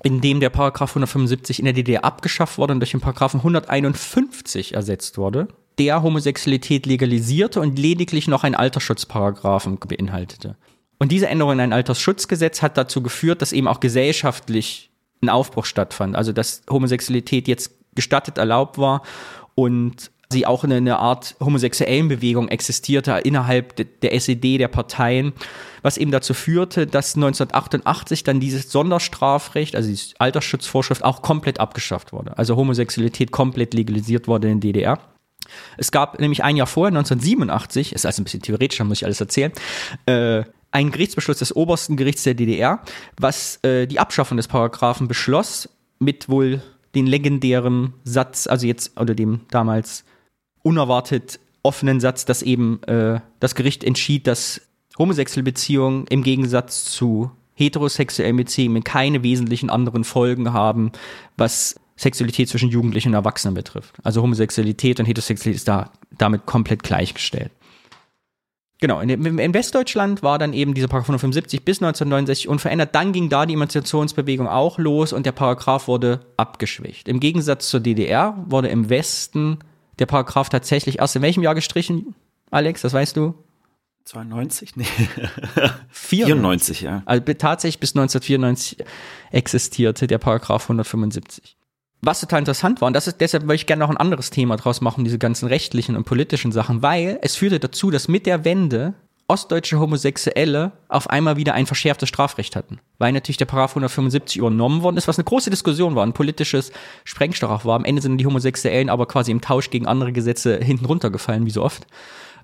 in dem der Paragraph 175 in der DDR abgeschafft wurde und durch den Paragraphen 151 ersetzt wurde, der Homosexualität legalisierte und lediglich noch einen Altersschutzparagraphen beinhaltete. Und diese Änderung in ein Altersschutzgesetz hat dazu geführt, dass eben auch gesellschaftlich ein Aufbruch stattfand. Also dass Homosexualität jetzt gestattet erlaubt war und sie auch eine, eine Art homosexuellen Bewegung existierte innerhalb de, der SED, der Parteien, was eben dazu führte, dass 1988 dann dieses Sonderstrafrecht, also die Altersschutzvorschrift, auch komplett abgeschafft wurde. Also Homosexualität komplett legalisiert wurde in der DDR. Es gab nämlich ein Jahr vorher, 1987, ist also ein bisschen theoretisch, da muss ich alles erzählen, äh, ein Gerichtsbeschluss des obersten Gerichts der DDR, was äh, die Abschaffung des Paragraphen beschloss, mit wohl den legendären Satz, also jetzt, oder dem damals unerwartet offenen Satz, dass eben äh, das Gericht entschied, dass homosexuelle Beziehungen im Gegensatz zu heterosexuellen Beziehungen keine wesentlichen anderen Folgen haben, was Sexualität zwischen Jugendlichen und Erwachsenen betrifft. Also Homosexualität und Heterosexualität ist da damit komplett gleichgestellt. Genau, in, in, Westdeutschland war dann eben dieser Paragraph 175 bis 1969 unverändert. Dann ging da die Emanzipationsbewegung auch los und der Paragraph wurde abgeschwächt. Im Gegensatz zur DDR wurde im Westen der Paragraph tatsächlich erst in welchem Jahr gestrichen, Alex? Das weißt du? 92? Nee. 94, 94 ja. Also tatsächlich bis 1994 existierte der Paragraph 175. Was total interessant war, und das ist, deshalb würde ich gerne noch ein anderes Thema draus machen, diese ganzen rechtlichen und politischen Sachen, weil es führte dazu, dass mit der Wende ostdeutsche Homosexuelle auf einmal wieder ein verschärftes Strafrecht hatten. Weil natürlich der Paragraph 175 übernommen worden ist, was eine große Diskussion war, ein politisches Sprengstoff war. Am Ende sind die Homosexuellen aber quasi im Tausch gegen andere Gesetze hinten runtergefallen, wie so oft.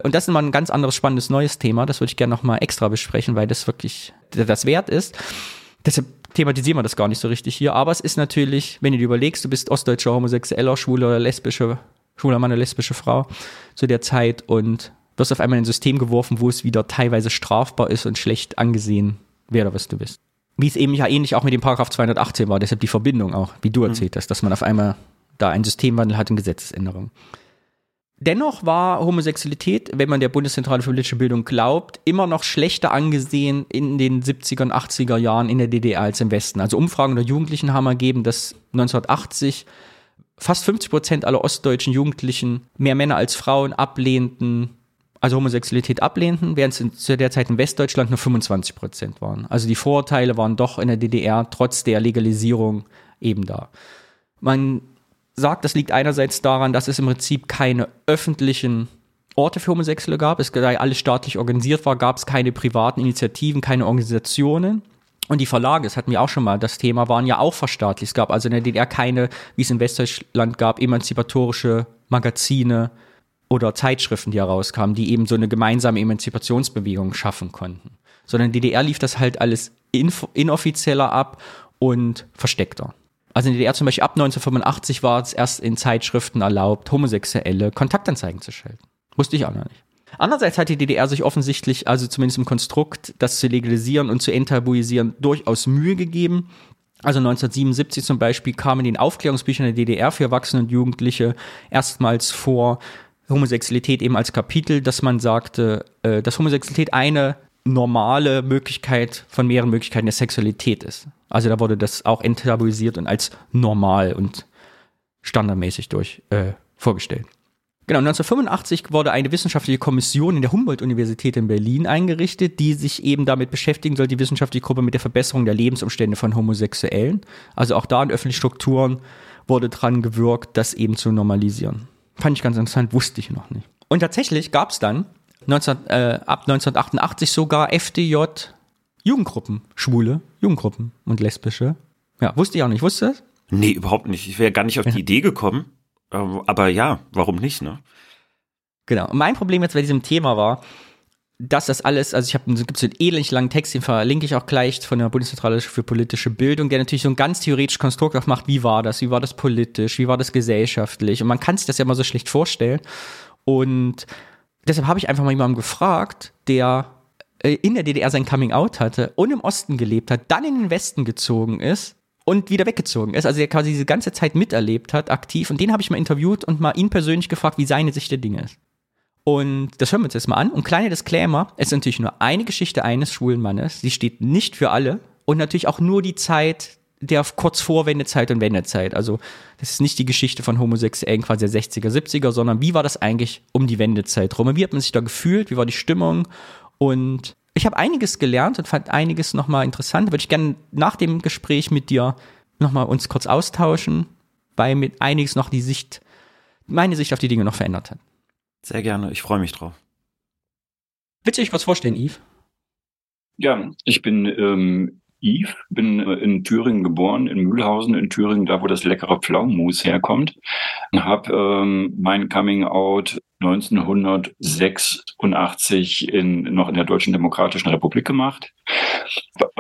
Und das ist mal ein ganz anderes spannendes neues Thema. Das würde ich gerne nochmal extra besprechen, weil das wirklich das wert ist. Deshalb thematisieren wir das gar nicht so richtig hier. Aber es ist natürlich, wenn du dir überlegst, du bist ostdeutscher Homosexueller, schwuler, lesbische, schwuler Mann, eine lesbische Frau zu der Zeit und wirst auf einmal in ein System geworfen, wo es wieder teilweise strafbar ist und schlecht angesehen, wer oder was du bist. Wie es eben ja ähnlich auch mit dem Paragraph 218 war, deshalb die Verbindung auch, wie du mhm. erzählt hast, dass man auf einmal da einen Systemwandel hat und Gesetzesänderungen. Dennoch war Homosexualität, wenn man der Bundeszentrale für politische Bildung glaubt, immer noch schlechter angesehen in den 70er und 80er Jahren in der DDR als im Westen. Also Umfragen der Jugendlichen haben ergeben, dass 1980 fast 50 Prozent aller ostdeutschen Jugendlichen mehr Männer als Frauen ablehnten, also Homosexualität ablehnten, während es zu der Zeit in Westdeutschland nur 25 Prozent waren. Also die Vorurteile waren doch in der DDR trotz der Legalisierung eben da. Man sagt, das liegt einerseits daran, dass es im Prinzip keine öffentlichen Orte für Homosexuelle gab. Es da alles staatlich organisiert war, gab es keine privaten Initiativen, keine Organisationen. Und die Verlage, das hatten wir auch schon mal, das Thema, waren ja auch verstaatlicht. Es gab also in der DDR keine, wie es in Westdeutschland gab, emanzipatorische Magazine oder Zeitschriften, die herauskamen, die eben so eine gemeinsame Emanzipationsbewegung schaffen konnten. Sondern in DDR lief das halt alles inoffizieller ab und versteckter. Also in DDR zum Beispiel ab 1985 war es erst in Zeitschriften erlaubt, Homosexuelle Kontaktanzeigen zu schalten. Wusste ich auch noch nicht. Andererseits hat die DDR sich offensichtlich, also zumindest im Konstrukt, das zu legalisieren und zu enttabuisieren, durchaus Mühe gegeben. Also 1977 zum Beispiel kam in den Aufklärungsbüchern der DDR für Erwachsene und Jugendliche erstmals vor Homosexualität eben als Kapitel, dass man sagte, äh, dass Homosexualität eine normale Möglichkeit von mehreren Möglichkeiten der Sexualität ist. Also da wurde das auch enttabuisiert und als normal und standardmäßig durch äh, vorgestellt. Genau, 1985 wurde eine wissenschaftliche Kommission in der Humboldt-Universität in Berlin eingerichtet, die sich eben damit beschäftigen soll, die wissenschaftliche Gruppe mit der Verbesserung der Lebensumstände von Homosexuellen. Also auch da in öffentlichen Strukturen wurde dran gewirkt, das eben zu normalisieren. Fand ich ganz interessant, wusste ich noch nicht. Und tatsächlich gab es dann 19, äh, ab 1988 sogar FDJ Jugendgruppen, schwule Jugendgruppen und lesbische. Ja, wusste ich auch nicht. Wusste das? Nee, überhaupt nicht. Ich wäre gar nicht auf die Idee gekommen. Ähm, aber ja, warum nicht, ne? Genau. Und mein Problem jetzt bei diesem Thema war, dass das alles, also ich habe, gibt so einen ähnlich langen Text, den verlinke ich auch gleich von der Bundeszentrale für politische Bildung, der natürlich so ein ganz theoretisches Konstrukt aufmacht, wie war das, wie war das politisch, wie war das gesellschaftlich und man kann sich das ja mal so schlecht vorstellen und deshalb habe ich einfach mal jemanden gefragt, der äh, in der DDR sein Coming Out hatte und im Osten gelebt hat, dann in den Westen gezogen ist und wieder weggezogen ist, also der quasi diese ganze Zeit miterlebt hat, aktiv. Und den habe ich mal interviewt und mal ihn persönlich gefragt, wie seine Sicht der Dinge ist. Und das hören wir uns jetzt mal an. Und kleiner Disclaimer, es ist natürlich nur eine Geschichte eines schwulen Mannes. Sie steht nicht für alle. Und natürlich auch nur die Zeit der kurz vor Wendezeit und Wendezeit. Also das ist nicht die Geschichte von Homosexuellen quasi der 60er, 70er, sondern wie war das eigentlich um die Wendezeit rum? Wie hat man sich da gefühlt? Wie war die Stimmung? Und ich habe einiges gelernt und fand einiges nochmal interessant. Würde ich gerne nach dem Gespräch mit dir nochmal uns kurz austauschen, weil mit einiges noch die Sicht, meine Sicht auf die Dinge noch verändert hat. Sehr gerne, ich freue mich drauf. Willst du dich kurz vorstellen, Yves? Ja, ich bin ähm, Yves, bin äh, in Thüringen geboren, in Mühlhausen in Thüringen, da wo das leckere Pflaumenmus herkommt. Habe ähm, mein Coming Out 1986 in, noch in der Deutschen Demokratischen Republik gemacht.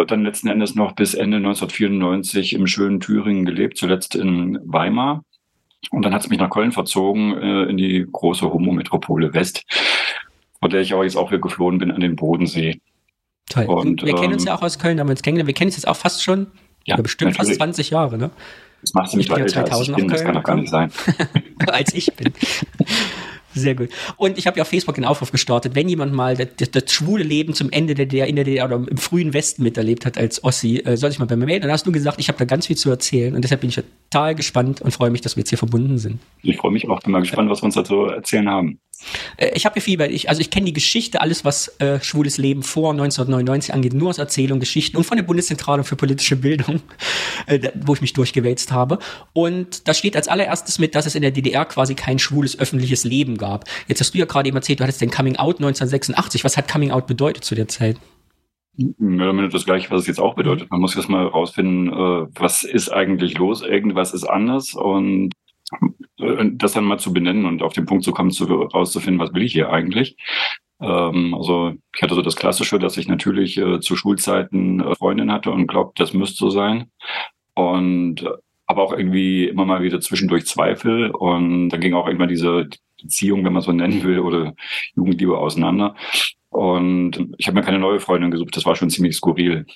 Dann letzten Endes noch bis Ende 1994 im schönen Thüringen gelebt, zuletzt in Weimar. Und dann hat es mich nach Köln verzogen, äh, in die große Homo-Metropole West, vor der ich aber jetzt auch hier geflohen bin an den Bodensee. Toll. Und, wir ähm, kennen uns ähm, ja auch aus Köln, haben wir uns kennengelernt. Wir kennen uns jetzt auch fast schon, ja, bestimmt natürlich. fast 20 Jahre, ne? Das macht mich doch älter als ich bin, das kann doch gar nicht sein. als ich bin. Sehr gut. Und ich habe ja auf Facebook einen Aufruf gestartet, wenn jemand mal das, das, schwule Leben zum Ende der DDR, in der DDR oder im frühen Westen miterlebt hat als Ossi, äh, soll ich mal bei mir melden. Dann hast du gesagt, ich habe da ganz viel zu erzählen und deshalb bin ich total gespannt und freue mich, dass wir jetzt hier verbunden sind. Ich freue mich auch, bin mal gespannt, was wir uns dazu erzählen haben. Äh, ich habe hier viel, weil ich, also ich kenne die Geschichte, alles was äh, schwules Leben vor 1999 angeht, nur aus Erzählungen, Geschichten und von der Bundeszentrale für politische Bildung, äh, wo ich mich durchgewälzt habe. Und da steht als allererstes mit, dass es in der DDR quasi kein schwules öffentliches Leben gab. Jetzt hast du ja gerade eben erzählt, du hattest den Coming Out 1986. Was hat Coming Out bedeutet zu der Zeit? Mehr das Gleiche, was es jetzt auch bedeutet. Man muss erst mal rausfinden, äh, was ist eigentlich los, irgendwas ist anders und das dann mal zu benennen und auf den Punkt zu kommen, zu, rauszufinden, was will ich hier eigentlich. Ähm, also ich hatte so das Klassische, dass ich natürlich äh, zu Schulzeiten äh, Freundin hatte und glaubt, das müsste so sein. Und äh, aber auch irgendwie immer mal wieder zwischendurch Zweifel. Und dann ging auch irgendwann diese Beziehung, wenn man so nennen will, oder Jugendliebe auseinander. Und ich habe mir keine neue Freundin gesucht. Das war schon ziemlich skurril.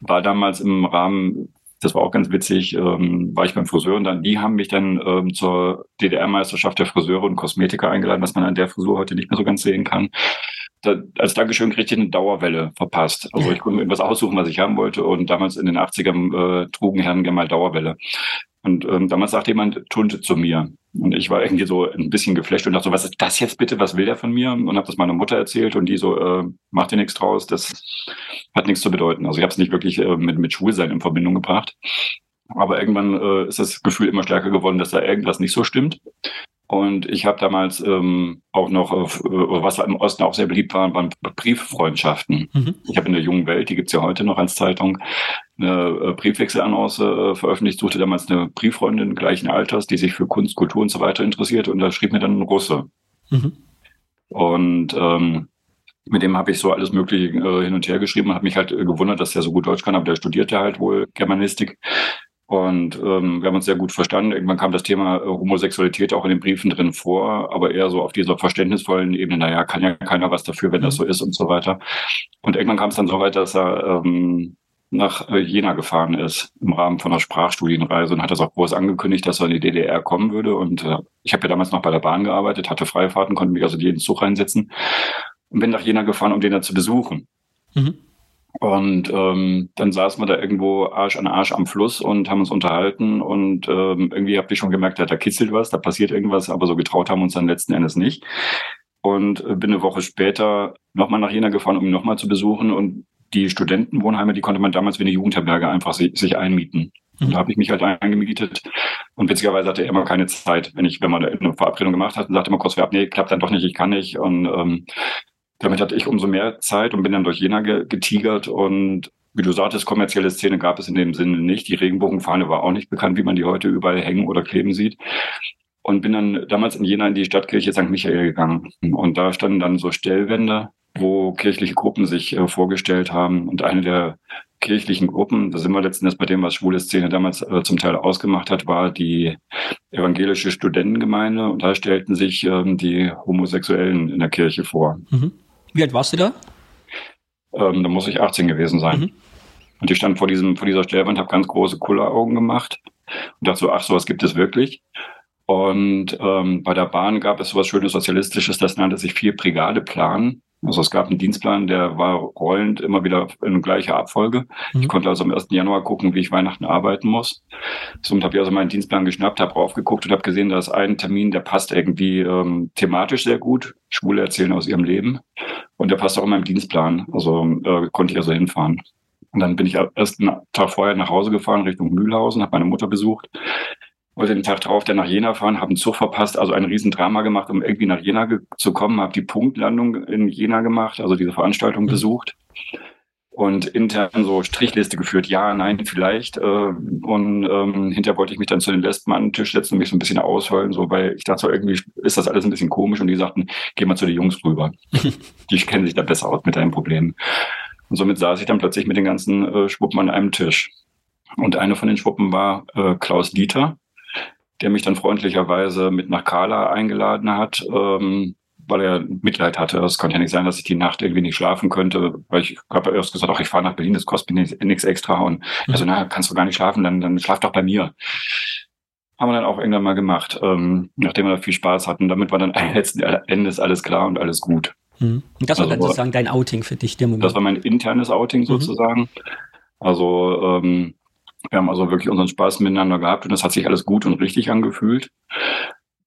War damals im Rahmen das war auch ganz witzig, ähm, war ich beim Friseur und dann, die haben mich dann ähm, zur DDR-Meisterschaft der Friseure und Kosmetiker eingeladen, was man an der Frisur heute nicht mehr so ganz sehen kann. Da, als Dankeschön kriegte ich eine Dauerwelle verpasst. Also ich konnte mir irgendwas aussuchen, was ich haben wollte und damals in den 80ern äh, trugen Herren gerne mal Dauerwelle. Und ähm, damals sagte jemand Tunte zu mir. Und ich war irgendwie so ein bisschen geflasht und dachte so, was ist das jetzt bitte? Was will der von mir? Und habe das meiner Mutter erzählt und die so, äh, macht dir nichts draus, das hat nichts zu bedeuten. Also ich habe es nicht wirklich äh, mit, mit Schwulsein in Verbindung gebracht. Aber irgendwann äh, ist das Gefühl immer stärker geworden, dass da irgendwas nicht so stimmt. Und ich habe damals ähm, auch noch, äh, was im Osten auch sehr beliebt war, waren Brieffreundschaften. Mhm. Ich habe in der jungen Welt, die gibt's ja heute noch als Zeitung, eine äh, Briefwechselannonce äh, veröffentlicht, suchte damals eine Brieffreundin gleichen Alters, die sich für Kunst, Kultur und so weiter interessiert. Und da schrieb mir dann ein Russe. Mhm. Und ähm, mit dem habe ich so alles Mögliche äh, hin und her geschrieben und habe mich halt äh, gewundert, dass er so gut Deutsch kann, aber der studierte halt wohl Germanistik. Und ähm, wir haben uns sehr gut verstanden. Irgendwann kam das Thema äh, Homosexualität auch in den Briefen drin vor, aber eher so auf dieser verständnisvollen Ebene, naja, kann ja keiner was dafür, wenn das mhm. so ist und so weiter. Und irgendwann kam es dann so weit, dass er ähm, nach äh, Jena gefahren ist im Rahmen von einer Sprachstudienreise und hat das auch groß angekündigt, dass er in die DDR kommen würde. Und äh, ich habe ja damals noch bei der Bahn gearbeitet, hatte Freifahrten, konnte mich also jeden Zug reinsetzen und bin nach Jena gefahren, um den dann zu besuchen. Mhm. Und ähm, dann saßen wir da irgendwo Arsch an Arsch am Fluss und haben uns unterhalten und ähm, irgendwie habt ihr schon gemerkt, da kitzelt was, da passiert irgendwas, aber so getraut haben wir uns dann letzten Endes nicht. Und äh, bin eine Woche später nochmal nach Jena gefahren, um ihn nochmal zu besuchen. Und die Studentenwohnheime, die konnte man damals wie eine Jugendherberge einfach sich, sich einmieten. Und da habe ich mich halt eingemietet. Und witzigerweise hatte er immer keine Zeit, wenn ich, wenn man eine Verabredung gemacht hat, und sagte immer kurz, nee, klappt dann doch nicht, ich kann nicht. Und ähm, damit hatte ich umso mehr Zeit und bin dann durch Jena getigert und wie du sagtest, kommerzielle Szene gab es in dem Sinne nicht. Die Regenbogenfahne war auch nicht bekannt, wie man die heute überall hängen oder kleben sieht. Und bin dann damals in Jena in die Stadtkirche St. Michael gegangen. Und da standen dann so Stellwände, wo kirchliche Gruppen sich äh, vorgestellt haben. Und eine der kirchlichen Gruppen, da sind wir letzten bei dem, was schwule Szene damals äh, zum Teil ausgemacht hat, war die evangelische Studentengemeinde. Und da stellten sich ähm, die Homosexuellen in der Kirche vor. Mhm. Wie alt warst du da? Ähm, da muss ich 18 gewesen sein. Mhm. Und ich stand vor diesem, vor dieser Stellwand, habe ganz große Kulleraugen gemacht und dachte so, ach, sowas gibt es wirklich. Und ähm, bei der Bahn gab es sowas Schönes Sozialistisches, das nannte sich Vier Brigadeplan. Also es gab einen Dienstplan, der war rollend immer wieder in gleicher Abfolge. Mhm. Ich konnte also am 1. Januar gucken, wie ich Weihnachten arbeiten muss. Somit habe ich also meinen Dienstplan geschnappt, habe raufgeguckt und habe gesehen, dass ein Termin, der passt irgendwie ähm, thematisch sehr gut. Schwule erzählen aus ihrem Leben. Und der passt auch in meinem Dienstplan. Also äh, konnte ich also hinfahren. Und dann bin ich erst einen Tag vorher nach Hause gefahren, Richtung Mühlhausen, habe meine Mutter besucht wollte den Tag drauf dann nach Jena fahren, habe einen Zug verpasst, also ein Riesendrama gemacht, um irgendwie nach Jena zu kommen, habe die Punktlandung in Jena gemacht, also diese Veranstaltung mhm. besucht und intern so Strichliste geführt, ja, nein, vielleicht. Äh, und ähm, hinterher wollte ich mich dann zu den Lesben an den Tisch setzen und mich so ein bisschen ausheulen, so, weil ich dachte so, irgendwie ist das alles ein bisschen komisch und die sagten, geh mal zu den Jungs rüber. die kennen sich da besser aus mit deinen Problemen. Und somit saß ich dann plötzlich mit den ganzen äh, Schwuppen an einem Tisch. Und eine von den Schwuppen war äh, Klaus Dieter, der mich dann freundlicherweise mit nach Kala eingeladen hat, ähm, weil er Mitleid hatte. Es konnte ja nicht sein, dass ich die Nacht irgendwie nicht schlafen könnte, weil ich habe erst gesagt, ach, ich fahre nach Berlin, das kostet mir nichts extra. Und mhm. also, na, kannst du gar nicht schlafen, dann, dann schlaf doch bei mir. Haben wir dann auch irgendwann mal gemacht, ähm, nachdem wir da viel Spaß hatten. Damit war dann letzten Endes alles klar und alles gut. Mhm. Und das war also, dann sozusagen dein Outing für dich, der Moment. Das war mein internes Outing mhm. sozusagen. Also ähm, wir haben also wirklich unseren Spaß miteinander gehabt und das hat sich alles gut und richtig angefühlt.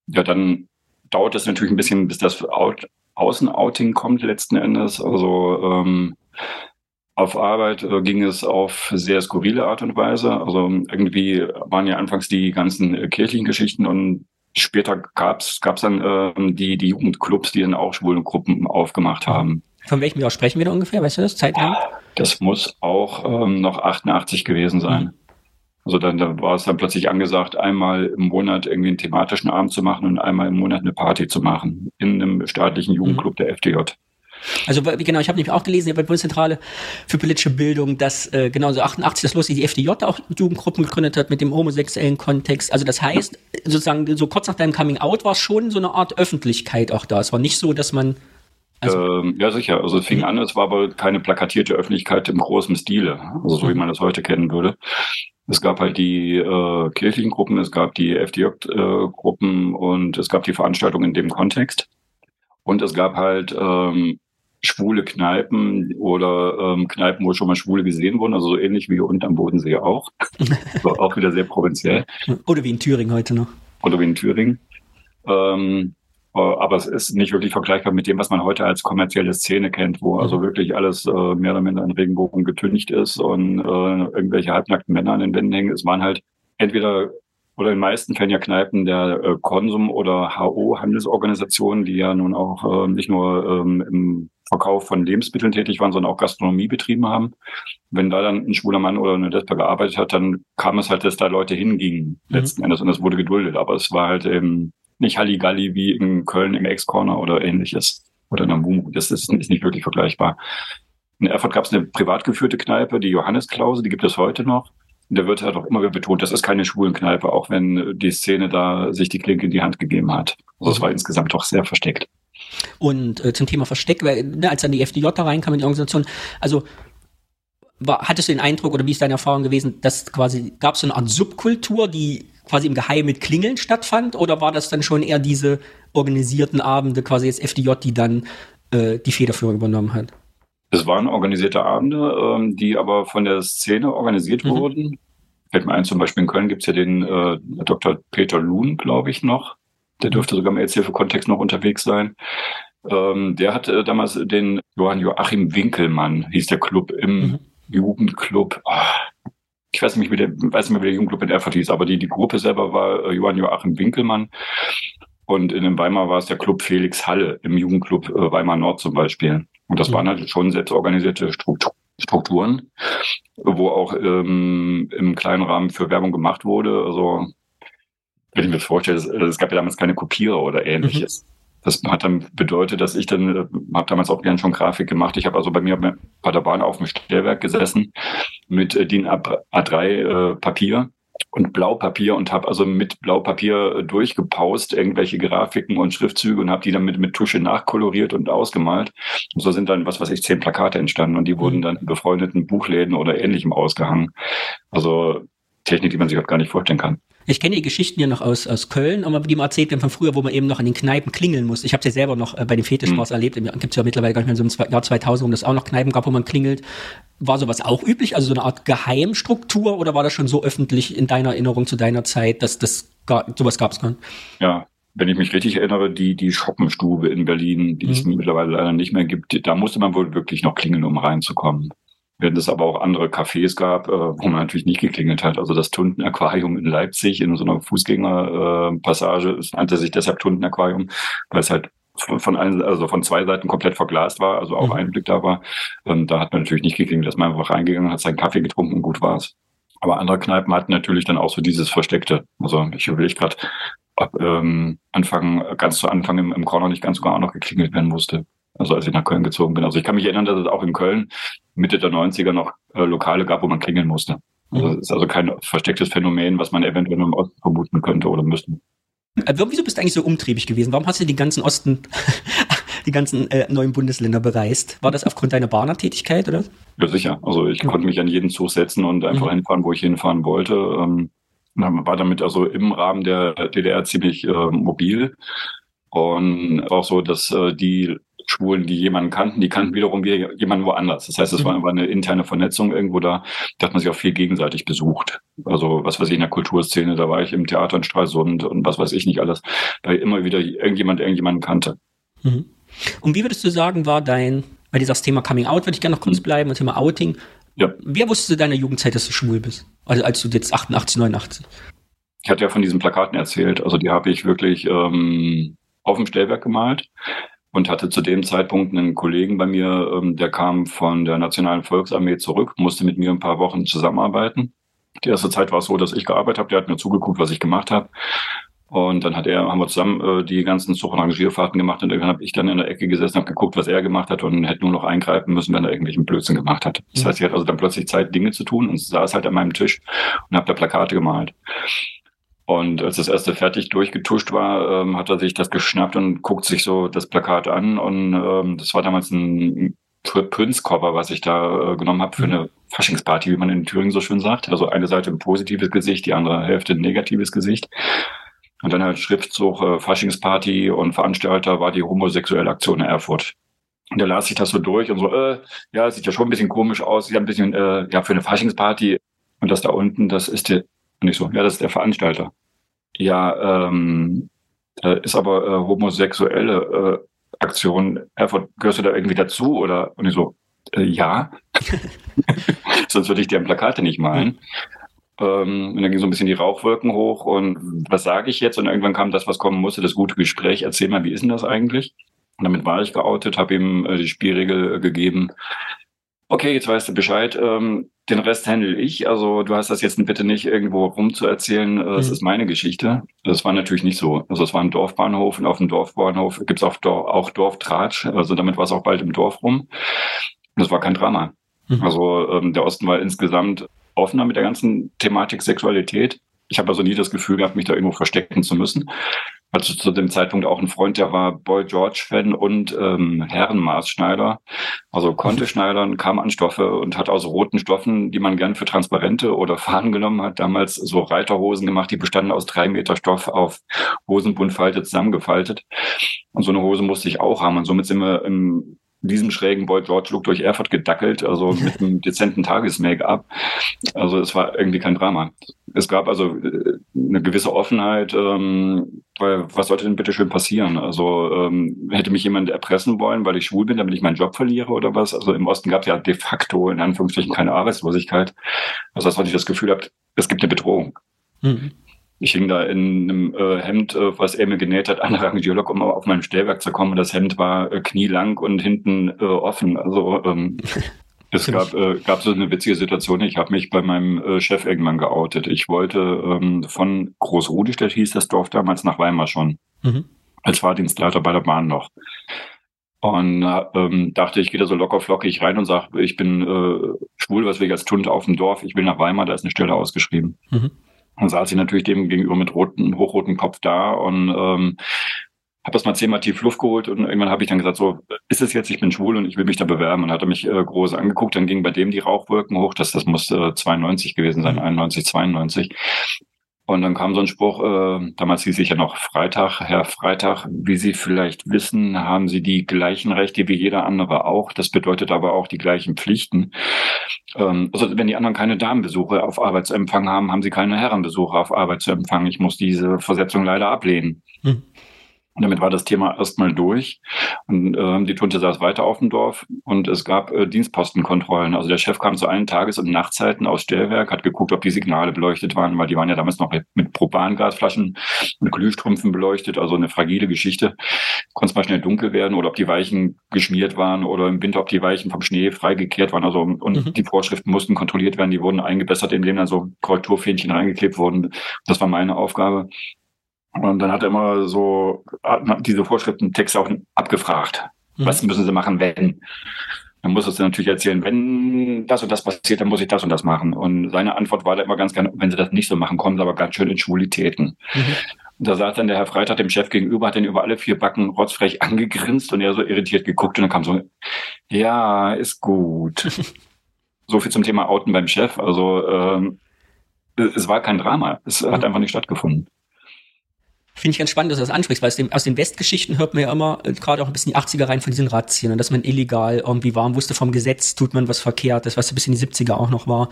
Ja, dann dauert es natürlich ein bisschen, bis das Out Außenouting kommt letzten Endes. Also ähm, auf Arbeit äh, ging es auf sehr skurrile Art und Weise. Also irgendwie waren ja anfangs die ganzen äh, kirchlichen Geschichten und später gab's gab's dann äh, die, die Jugendclubs, die dann auch schwulen Gruppen aufgemacht haben. Von welchem Jahr sprechen wir da ungefähr? Weißt du das? Zeitlang? Das muss auch ähm, noch 88 gewesen sein. Also dann, dann war es dann plötzlich angesagt, einmal im Monat irgendwie einen thematischen Abend zu machen und einmal im Monat eine Party zu machen in einem staatlichen Jugendclub mhm. der FDJ. Also genau, ich habe nämlich auch gelesen, bei der Bundeszentrale für politische Bildung, dass äh, genau so 88 das lustig die FDJ auch Jugendgruppen gegründet hat mit dem homosexuellen Kontext. Also das heißt, sozusagen so kurz nach deinem Coming Out war es schon so eine Art Öffentlichkeit auch da. Es war nicht so, dass man also, ähm, ja, sicher. Also es fing mhm. an, es war aber keine plakatierte Öffentlichkeit im großen Stile, also so wie mhm. man das heute kennen würde. Es gab halt die äh, kirchlichen Gruppen, es gab die FDJ-Gruppen äh, und es gab die Veranstaltungen in dem Kontext. Und es gab halt ähm, schwule Kneipen oder ähm, Kneipen, wo schon mal Schwule gesehen wurden, also so ähnlich wie hier unten am Bodensee auch. auch wieder sehr provinziell. Oder wie in Thüringen heute noch. Oder wie in Thüringen. Ähm, äh, aber es ist nicht wirklich vergleichbar mit dem, was man heute als kommerzielle Szene kennt, wo also mhm. wirklich alles äh, mehr oder minder in Regenbogen getüncht ist und äh, irgendwelche halbnackten Männer an den Wänden hängen. Es waren halt entweder oder in den meisten Fällen ja Kneipen der äh, Konsum- oder HO-Handelsorganisationen, die ja nun auch äh, nicht nur ähm, im Verkauf von Lebensmitteln tätig waren, sondern auch Gastronomie betrieben haben. Wenn da dann ein schwuler Mann oder eine Lesbe gearbeitet hat, dann kam es halt, dass da Leute hingingen mhm. letzten Endes und das wurde geduldet. Aber es war halt eben nicht Halligalli wie in Köln im Ex-Corner oder ähnliches. Oder in Namumu. Das ist, ist nicht wirklich vergleichbar. In Erfurt gab es eine privat geführte Kneipe, die Johannesklause, die gibt es heute noch. Und da wird halt auch immer wieder betont, das ist keine schwulen Kneipe, auch wenn die Szene da sich die Klinke in die Hand gegeben hat. Also es war insgesamt doch sehr versteckt. Und äh, zum Thema Versteck, weil, ne, als dann die FDJ da reinkam in die Organisation, also war, hattest du den Eindruck oder wie ist deine Erfahrung gewesen, dass quasi gab es so eine Art Subkultur, die quasi im Geheimen mit Klingeln stattfand? Oder war das dann schon eher diese organisierten Abende, quasi jetzt FDJ, die dann äh, die Federführung übernommen hat? Es waren organisierte Abende, ähm, die aber von der Szene organisiert mhm. wurden. Fällt mir ein, zum Beispiel in Köln gibt es ja den äh, Dr. Peter Luhn, glaube ich, noch. Der mhm. dürfte sogar im AIDS-Hilfe-Kontext noch unterwegs sein. Ähm, der hatte äh, damals den Johann Joachim Winkelmann, hieß der Club im mhm. Jugendclub. Oh, ich weiß nicht, wie der, weiß nicht mehr, wie der Jugendclub in Erfurt hieß, aber die, die Gruppe selber war äh, Johann Joachim Winkelmann. Und in dem Weimar war es der Club Felix Halle im Jugendclub äh, Weimar Nord zum Beispiel. Und das mhm. waren halt schon selbstorganisierte Struktur, Strukturen, wo auch ähm, im kleinen Rahmen für Werbung gemacht wurde. Also wenn ich mir vorstelle, es, es gab ja damals keine Kopierer oder ähnliches. Mhm. Das hat dann bedeutet, dass ich dann, äh, habe damals auch gern schon Grafik gemacht. Ich habe also bei mir bei der Bahn auf dem Stellwerk gesessen mit äh, DIN A3 äh, Papier und Blaupapier und habe also mit Blaupapier äh, durchgepaust irgendwelche Grafiken und Schriftzüge und habe die dann mit, mit Tusche nachkoloriert und ausgemalt. Und so sind dann, was weiß ich, zehn Plakate entstanden und die wurden dann in befreundeten Buchläden oder ähnlichem ausgehangen. Also Technik, die man sich auch gar nicht vorstellen kann. Ich kenne die Geschichten ja noch aus, aus Köln, aber die man erzählt haben von früher, wo man eben noch in den Kneipen klingeln muss. Ich habe es ja selber noch äh, bei den Fetischbars mhm. erlebt. Gibt es ja mittlerweile gar nicht mehr so im Jahr 2000, wo es auch noch Kneipen gab, wo man klingelt. War sowas auch üblich? Also so eine Art Geheimstruktur oder war das schon so öffentlich in deiner Erinnerung zu deiner Zeit, dass das gar, sowas gab es gar nicht? Ja, wenn ich mich richtig erinnere, die, die Shoppenstube in Berlin, die mhm. es mittlerweile leider nicht mehr gibt, da musste man wohl wirklich noch klingeln, um reinzukommen. Während es aber auch andere Cafés gab, äh, wo man natürlich nicht geklingelt hat. Also das Tundenaquarium in Leipzig in so einer Fußgängerpassage, äh, es nannte sich deshalb Tundenaquarium, weil es halt von allen, also von zwei Seiten komplett verglast war, also auch mhm. Einblick da war. Und da hat man natürlich nicht geklingelt, dass man einfach reingegangen hat, seinen Kaffee getrunken und gut war's. Aber andere Kneipen hatten natürlich dann auch so dieses Versteckte. Also ich überlege gerade, ob ähm, Anfang, ganz zu Anfang im, im Corner nicht ganz sogar auch noch geklingelt werden musste. Also als ich nach Köln gezogen bin. Also ich kann mich erinnern, dass es auch in Köln Mitte der 90er noch äh, Lokale gab, wo man klingeln musste. Also es ist also kein verstecktes Phänomen, was man eventuell im Osten vermuten könnte oder müsste. Äh, wieso bist du eigentlich so umtriebig gewesen? Warum hast du den ganzen Osten, die ganzen äh, neuen Bundesländer bereist? War das aufgrund deiner Bahnertätigkeit oder? Ja, sicher. Also ich mhm. konnte mich an jeden Zug setzen und einfach mhm. hinfahren, wo ich hinfahren wollte. Ähm, war damit also im Rahmen der DDR ziemlich äh, mobil. Und auch so, dass äh, die Schwulen, die jemanden kannten, die kannten wiederum jemanden woanders. Das heißt, es war, mhm. war eine interne Vernetzung irgendwo da. Da hat man sich auch viel gegenseitig besucht. Also was weiß ich in der Kulturszene, da war ich im Theater in Stralsund und was weiß ich nicht alles, weil immer wieder irgendjemand irgendjemanden kannte. Mhm. Und wie würdest du sagen, war dein, weil du sagst Thema Coming Out, würde ich gerne noch kurz mhm. bleiben, und Thema Outing. Ja. Wer wusste deiner Jugendzeit, dass du schwul bist? Also als du jetzt 88, 89? Ich hatte ja von diesen Plakaten erzählt. Also die habe ich wirklich ähm, auf dem Stellwerk gemalt und hatte zu dem Zeitpunkt einen Kollegen bei mir, ähm, der kam von der Nationalen Volksarmee zurück, musste mit mir ein paar Wochen zusammenarbeiten. Die erste Zeit war es so, dass ich gearbeitet habe, der hat mir zugeguckt, was ich gemacht habe. Und dann hat er, haben wir zusammen äh, die ganzen Zug- und Rangierfahrten gemacht und irgendwann habe ich dann in der Ecke gesessen, habe geguckt, was er gemacht hat und hätte nur noch eingreifen müssen, wenn er irgendwelchen Blödsinn gemacht hat. Das mhm. heißt, ich hatte also dann plötzlich Zeit, Dinge zu tun und saß halt an meinem Tisch und habe da Plakate gemalt. Und als das erste fertig durchgetuscht war, ähm, hat er sich das geschnappt und guckt sich so das Plakat an. Und ähm, das war damals ein Prince-Cover, was ich da äh, genommen habe für mhm. eine Faschingsparty, wie man in Thüringen so schön sagt. Also eine Seite ein positives Gesicht, die andere Hälfte ein negatives Gesicht. Und dann halt Schriftzug, äh, Faschingsparty und Veranstalter war die homosexuelle Aktion in Erfurt. Und da las ich das so durch und so, äh, ja, sieht ja schon ein bisschen komisch aus, ja, ein bisschen, äh, ja, für eine Faschingsparty. Und das da unten, das ist der, und ich so, ja, das ist der Veranstalter. Ja, ähm, da ist aber äh, homosexuelle äh, Aktion, Erfurt, gehörst du da irgendwie dazu? Oder und ich so, äh, ja. Sonst würde ich dir Plakate nicht malen. Ähm, und dann ging so ein bisschen die Rauchwolken hoch und was sage ich jetzt? Und irgendwann kam das, was kommen musste, das gute Gespräch. Erzähl mal, wie ist denn das eigentlich? Und damit war ich geoutet, habe ihm äh, die Spielregel äh, gegeben. Okay, jetzt weißt du Bescheid. Ähm, den Rest handle ich. Also du hast das jetzt bitte nicht irgendwo rumzuerzählen. Äh, es mhm. ist meine Geschichte. Das war natürlich nicht so. Also es war ein Dorfbahnhof und auf dem Dorfbahnhof gibt es auch, Dor auch Dorftratsch. Also damit war es auch bald im Dorf rum. Das war kein Drama. Mhm. Also ähm, der Osten war insgesamt offener mit der ganzen Thematik Sexualität. Ich habe also nie das Gefühl gehabt, mich da irgendwo verstecken zu müssen. Also zu dem Zeitpunkt auch ein Freund, der war Boy George-Fan und ähm, Herrenmaßschneider. Also konnte schneidern, kam an Stoffe und hat aus roten Stoffen, die man gern für Transparente oder Fahnen genommen hat, damals so Reiterhosen gemacht, die bestanden aus drei Meter Stoff auf Hosenbundfalte zusammengefaltet. Und so eine Hose musste ich auch haben. Und somit sind wir im diesem schrägen Boy George Look durch Erfurt gedackelt, also mit einem dezenten Tages-Make-up. Also es war irgendwie kein Drama. Es gab also äh, eine gewisse Offenheit, ähm, weil was sollte denn bitte schön passieren? Also ähm, hätte mich jemand erpressen wollen, weil ich schwul bin, damit ich meinen Job verliere oder was? Also im Osten gab es ja de facto in Anführungsstrichen keine Arbeitslosigkeit. Also das, was ich das Gefühl habe, es gibt eine Bedrohung. Mhm. Ich hing da in einem äh, Hemd, äh, was er mir genäht hat, an Rangierlock, um auf mein Stellwerk zu kommen. Das Hemd war äh, knielang und hinten äh, offen. Also ähm, es gab, äh, gab so eine witzige Situation. Ich habe mich bei meinem äh, Chef irgendwann geoutet. Ich wollte ähm, von Großrudestedt hieß das Dorf damals nach Weimar schon. Mhm. Als Fahrdienstleiter bei der Bahn noch. Und ähm, dachte, ich gehe da so locker flockig rein und sage, ich bin schwul, was wir als Tund auf dem Dorf. Ich will nach Weimar, da ist eine Stelle ausgeschrieben. Mhm. Dann saß ich natürlich dem gegenüber mit roten, hochrotem Kopf da und ähm, habe das mal zehnmal tief Luft geholt und irgendwann habe ich dann gesagt, so, ist es jetzt, ich bin schwul und ich will mich da bewerben. Und hat er mich äh, groß angeguckt, dann ging bei dem die Rauchwolken hoch, das, das muss äh, 92 gewesen sein, 91, mhm. 92. Und dann kam so ein Spruch, äh, damals hieß ich ja noch Freitag, Herr Freitag, wie Sie vielleicht wissen, haben Sie die gleichen Rechte wie jeder andere auch. Das bedeutet aber auch die gleichen Pflichten. Ähm, also wenn die anderen keine Damenbesuche auf Arbeitsempfang haben, haben sie keine Herrenbesuche auf Arbeitsempfang. Ich muss diese Versetzung leider ablehnen. Hm. Und damit war das Thema erstmal durch. Und äh, die Tunte saß weiter auf dem Dorf und es gab äh, Dienstpostenkontrollen. Also der Chef kam zu allen Tages- und Nachtzeiten aus Stellwerk, hat geguckt, ob die Signale beleuchtet waren, weil die waren ja damals noch mit, mit Propangasflaschen und Glühstrümpfen beleuchtet, also eine fragile Geschichte. Konnte es mal schnell dunkel werden oder ob die Weichen geschmiert waren oder im Winter, ob die Weichen vom Schnee freigekehrt waren. Also und mhm. die Vorschriften mussten kontrolliert werden, die wurden eingebessert, indem dann so Korrekturfähnchen reingeklebt wurden. Das war meine Aufgabe. Und dann hat er immer so hat diese Vorschriften Texte auch abgefragt. Mhm. Was müssen sie machen, wenn? Dann muss es natürlich erzählen, wenn das und das passiert, dann muss ich das und das machen. Und seine Antwort war da immer ganz gerne, wenn sie das nicht so machen, kommen sie aber ganz schön in Schwulitäten. Mhm. Und da saß dann der Herr Freitag dem Chef gegenüber, hat den über alle vier Backen rotzfrech angegrinst und er so irritiert geguckt und dann kam so, ja, ist gut. so viel zum Thema Outen beim Chef. Also ähm, es war kein Drama. Es hat einfach nicht stattgefunden. Finde ich ganz spannend, dass du das ansprichst, weil aus, dem, aus den Westgeschichten hört man ja immer, äh, gerade auch ein bisschen die 80er rein von diesen Razzien, und dass man illegal irgendwie war und wusste, vom Gesetz tut man was Verkehrtes, was ein bisschen in die 70er auch noch war.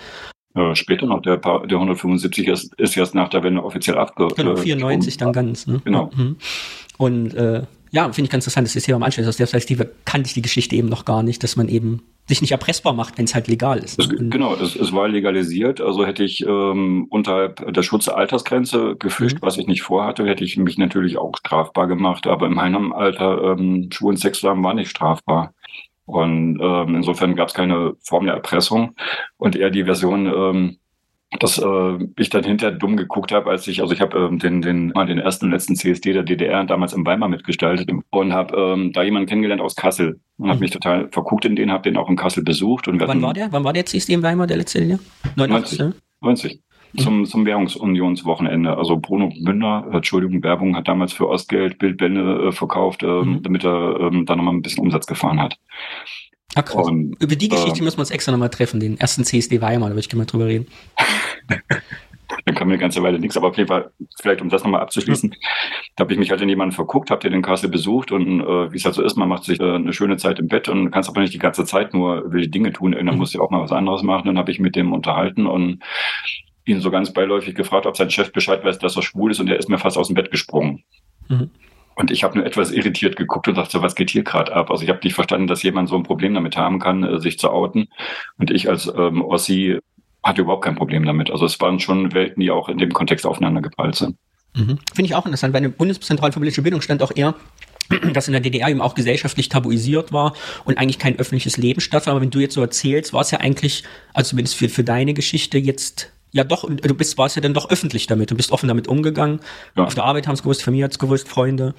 Ja, später noch, der, der 175 ist, ist erst nach der Wende offiziell abge... Genau, 94 äh, dann ganz. Ne? Genau. Mhm. Und äh, ja, finde ich ganz interessant, dass das hier am Anschluss aus der Perspektive kannte ich die Geschichte eben noch gar nicht, dass man eben sich nicht erpressbar macht, wenn es halt legal ist. Es, genau, es, es, war legalisiert. Also hätte ich ähm, unterhalb der Schutzaltersgrenze gefischt, mhm. was ich nicht vorhatte, hätte ich mich natürlich auch strafbar gemacht. Aber in meinem Alter ähm, Schwulen Sex haben war nicht strafbar. Und ähm, insofern gab es keine Form der Erpressung und eher die Version, ähm, dass äh, ich dann hinterher dumm geguckt habe, als ich, also ich habe ähm, den, den, mal den ersten und letzten CSD der DDR damals in Weimar mitgestaltet und habe ähm, da jemanden kennengelernt aus Kassel und habe mhm. mich total verguckt in den, habe den auch in Kassel besucht. Und Wann war der? Wann war der CSD in Weimar, der letzte Jahr? 89, 90. 90. Mhm. Zum, zum Währungsunionswochenende. Also Bruno Münder, Entschuldigung, Werbung, hat damals für Ostgeld Bildbände äh, verkauft, äh, mhm. damit er ähm, da nochmal ein bisschen Umsatz gefahren hat. Ah, krass. Und, Über die Geschichte äh, müssen wir uns extra nochmal treffen, den ersten CSD Weimar, da würde ich gerne mal drüber reden. Dann kam mir eine ganze Weile nichts, aber auf jeden Fall, vielleicht um das nochmal abzuschließen, da habe ich mich halt in jemanden verguckt, habe den Kassel besucht und äh, wie es halt so ist, man macht sich äh, eine schöne Zeit im Bett und kannst aber nicht die ganze Zeit nur wilde Dinge tun, irgendwann mhm. muss ja auch mal was anderes machen. Dann habe ich mit dem unterhalten und ihn so ganz beiläufig gefragt, ob sein Chef Bescheid weiß, dass er schwul ist und er ist mir fast aus dem Bett gesprungen. Mhm. Und ich habe nur etwas irritiert geguckt und dachte, was geht hier gerade ab? Also ich habe nicht verstanden, dass jemand so ein Problem damit haben kann, äh, sich zu outen. Und ich als ähm, Ossi hatte überhaupt kein Problem damit. Also es waren schon Welten, die auch in dem Kontext aufeinander geprallt sind. Mhm. Finde ich auch interessant, weil eine Bundeszentrale für politische Bildung stand auch eher, dass in der DDR eben auch gesellschaftlich tabuisiert war und eigentlich kein öffentliches Leben stattfand. Aber wenn du jetzt so erzählst, war es ja eigentlich, also zumindest für, für deine Geschichte jetzt ja doch, du bist, warst ja dann doch öffentlich damit. Du bist offen damit umgegangen. Ja. Auf der Arbeit haben es gewusst, Familie hat es gewusst, Freunde.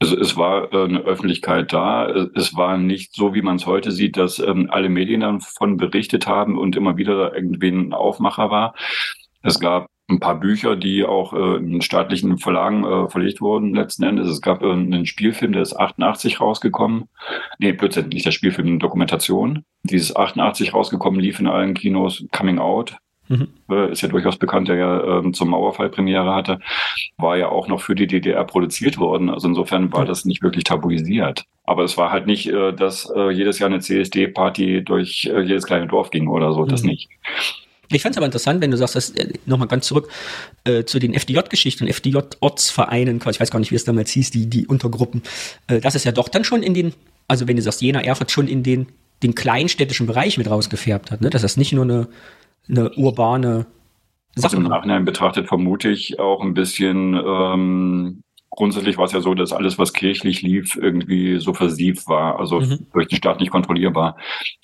Also es war äh, eine Öffentlichkeit da. Es war nicht so, wie man es heute sieht, dass ähm, alle Medien davon berichtet haben und immer wieder irgendwie ein Aufmacher war. Es gab ein paar Bücher, die auch äh, in staatlichen Verlagen äh, verlegt wurden letzten Endes. Es gab äh, einen Spielfilm, der ist 88 rausgekommen. Nee, plötzlich nicht der Spielfilm, eine Dokumentation. Dieses 88 rausgekommen lief in allen Kinos Coming Out. Mhm. Ist ja durchaus bekannt, der ja ähm, zum Mauerfall Premiere hatte, war ja auch noch für die DDR produziert worden. Also insofern war das nicht wirklich tabuisiert. Aber es war halt nicht, äh, dass äh, jedes Jahr eine CSD-Party durch äh, jedes kleine Dorf ging oder so, mhm. das nicht. Ich fand es aber interessant, wenn du sagst, dass äh, nochmal ganz zurück äh, zu den FDJ-Geschichten, FDJ-Ortsvereinen, ich weiß gar nicht, wie es damals hieß, die, die Untergruppen, äh, das ist ja doch dann schon in den, also wenn du sagst, Jena, Erfurt schon in den, den kleinstädtischen Bereich mit rausgefärbt hat, ne? dass das nicht nur eine eine urbane Sache. Also Im Nachhinein betrachtet vermute ich auch ein bisschen, ähm, grundsätzlich war es ja so, dass alles, was kirchlich lief, irgendwie so versiebt war, also mhm. durch den Staat nicht kontrollierbar.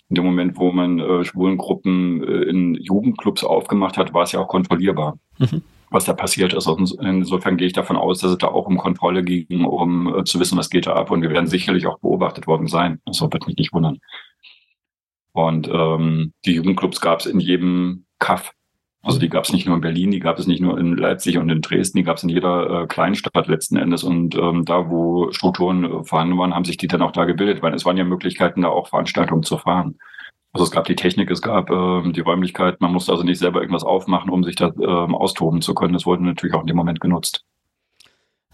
In dem Moment, wo man äh, Schwulengruppen äh, in Jugendclubs aufgemacht hat, war es ja auch kontrollierbar. Mhm was da passiert ist. Insofern gehe ich davon aus, dass es da auch um Kontrolle ging, um äh, zu wissen, was geht da ab. Und wir werden sicherlich auch beobachtet worden sein. Das wird mich nicht wundern. Und ähm, die Jugendclubs gab es in jedem Kaff. Also die gab es nicht nur in Berlin, die gab es nicht nur in Leipzig und in Dresden, die gab es in jeder äh, Kleinstadt letzten Endes. Und ähm, da, wo Strukturen äh, vorhanden waren, haben sich die dann auch da gebildet, weil es waren ja Möglichkeiten, da auch Veranstaltungen zu fahren. Also es gab die Technik, es gab äh, die Räumlichkeit, man musste also nicht selber irgendwas aufmachen, um sich da äh, austoben zu können. Das wurde natürlich auch in dem Moment genutzt.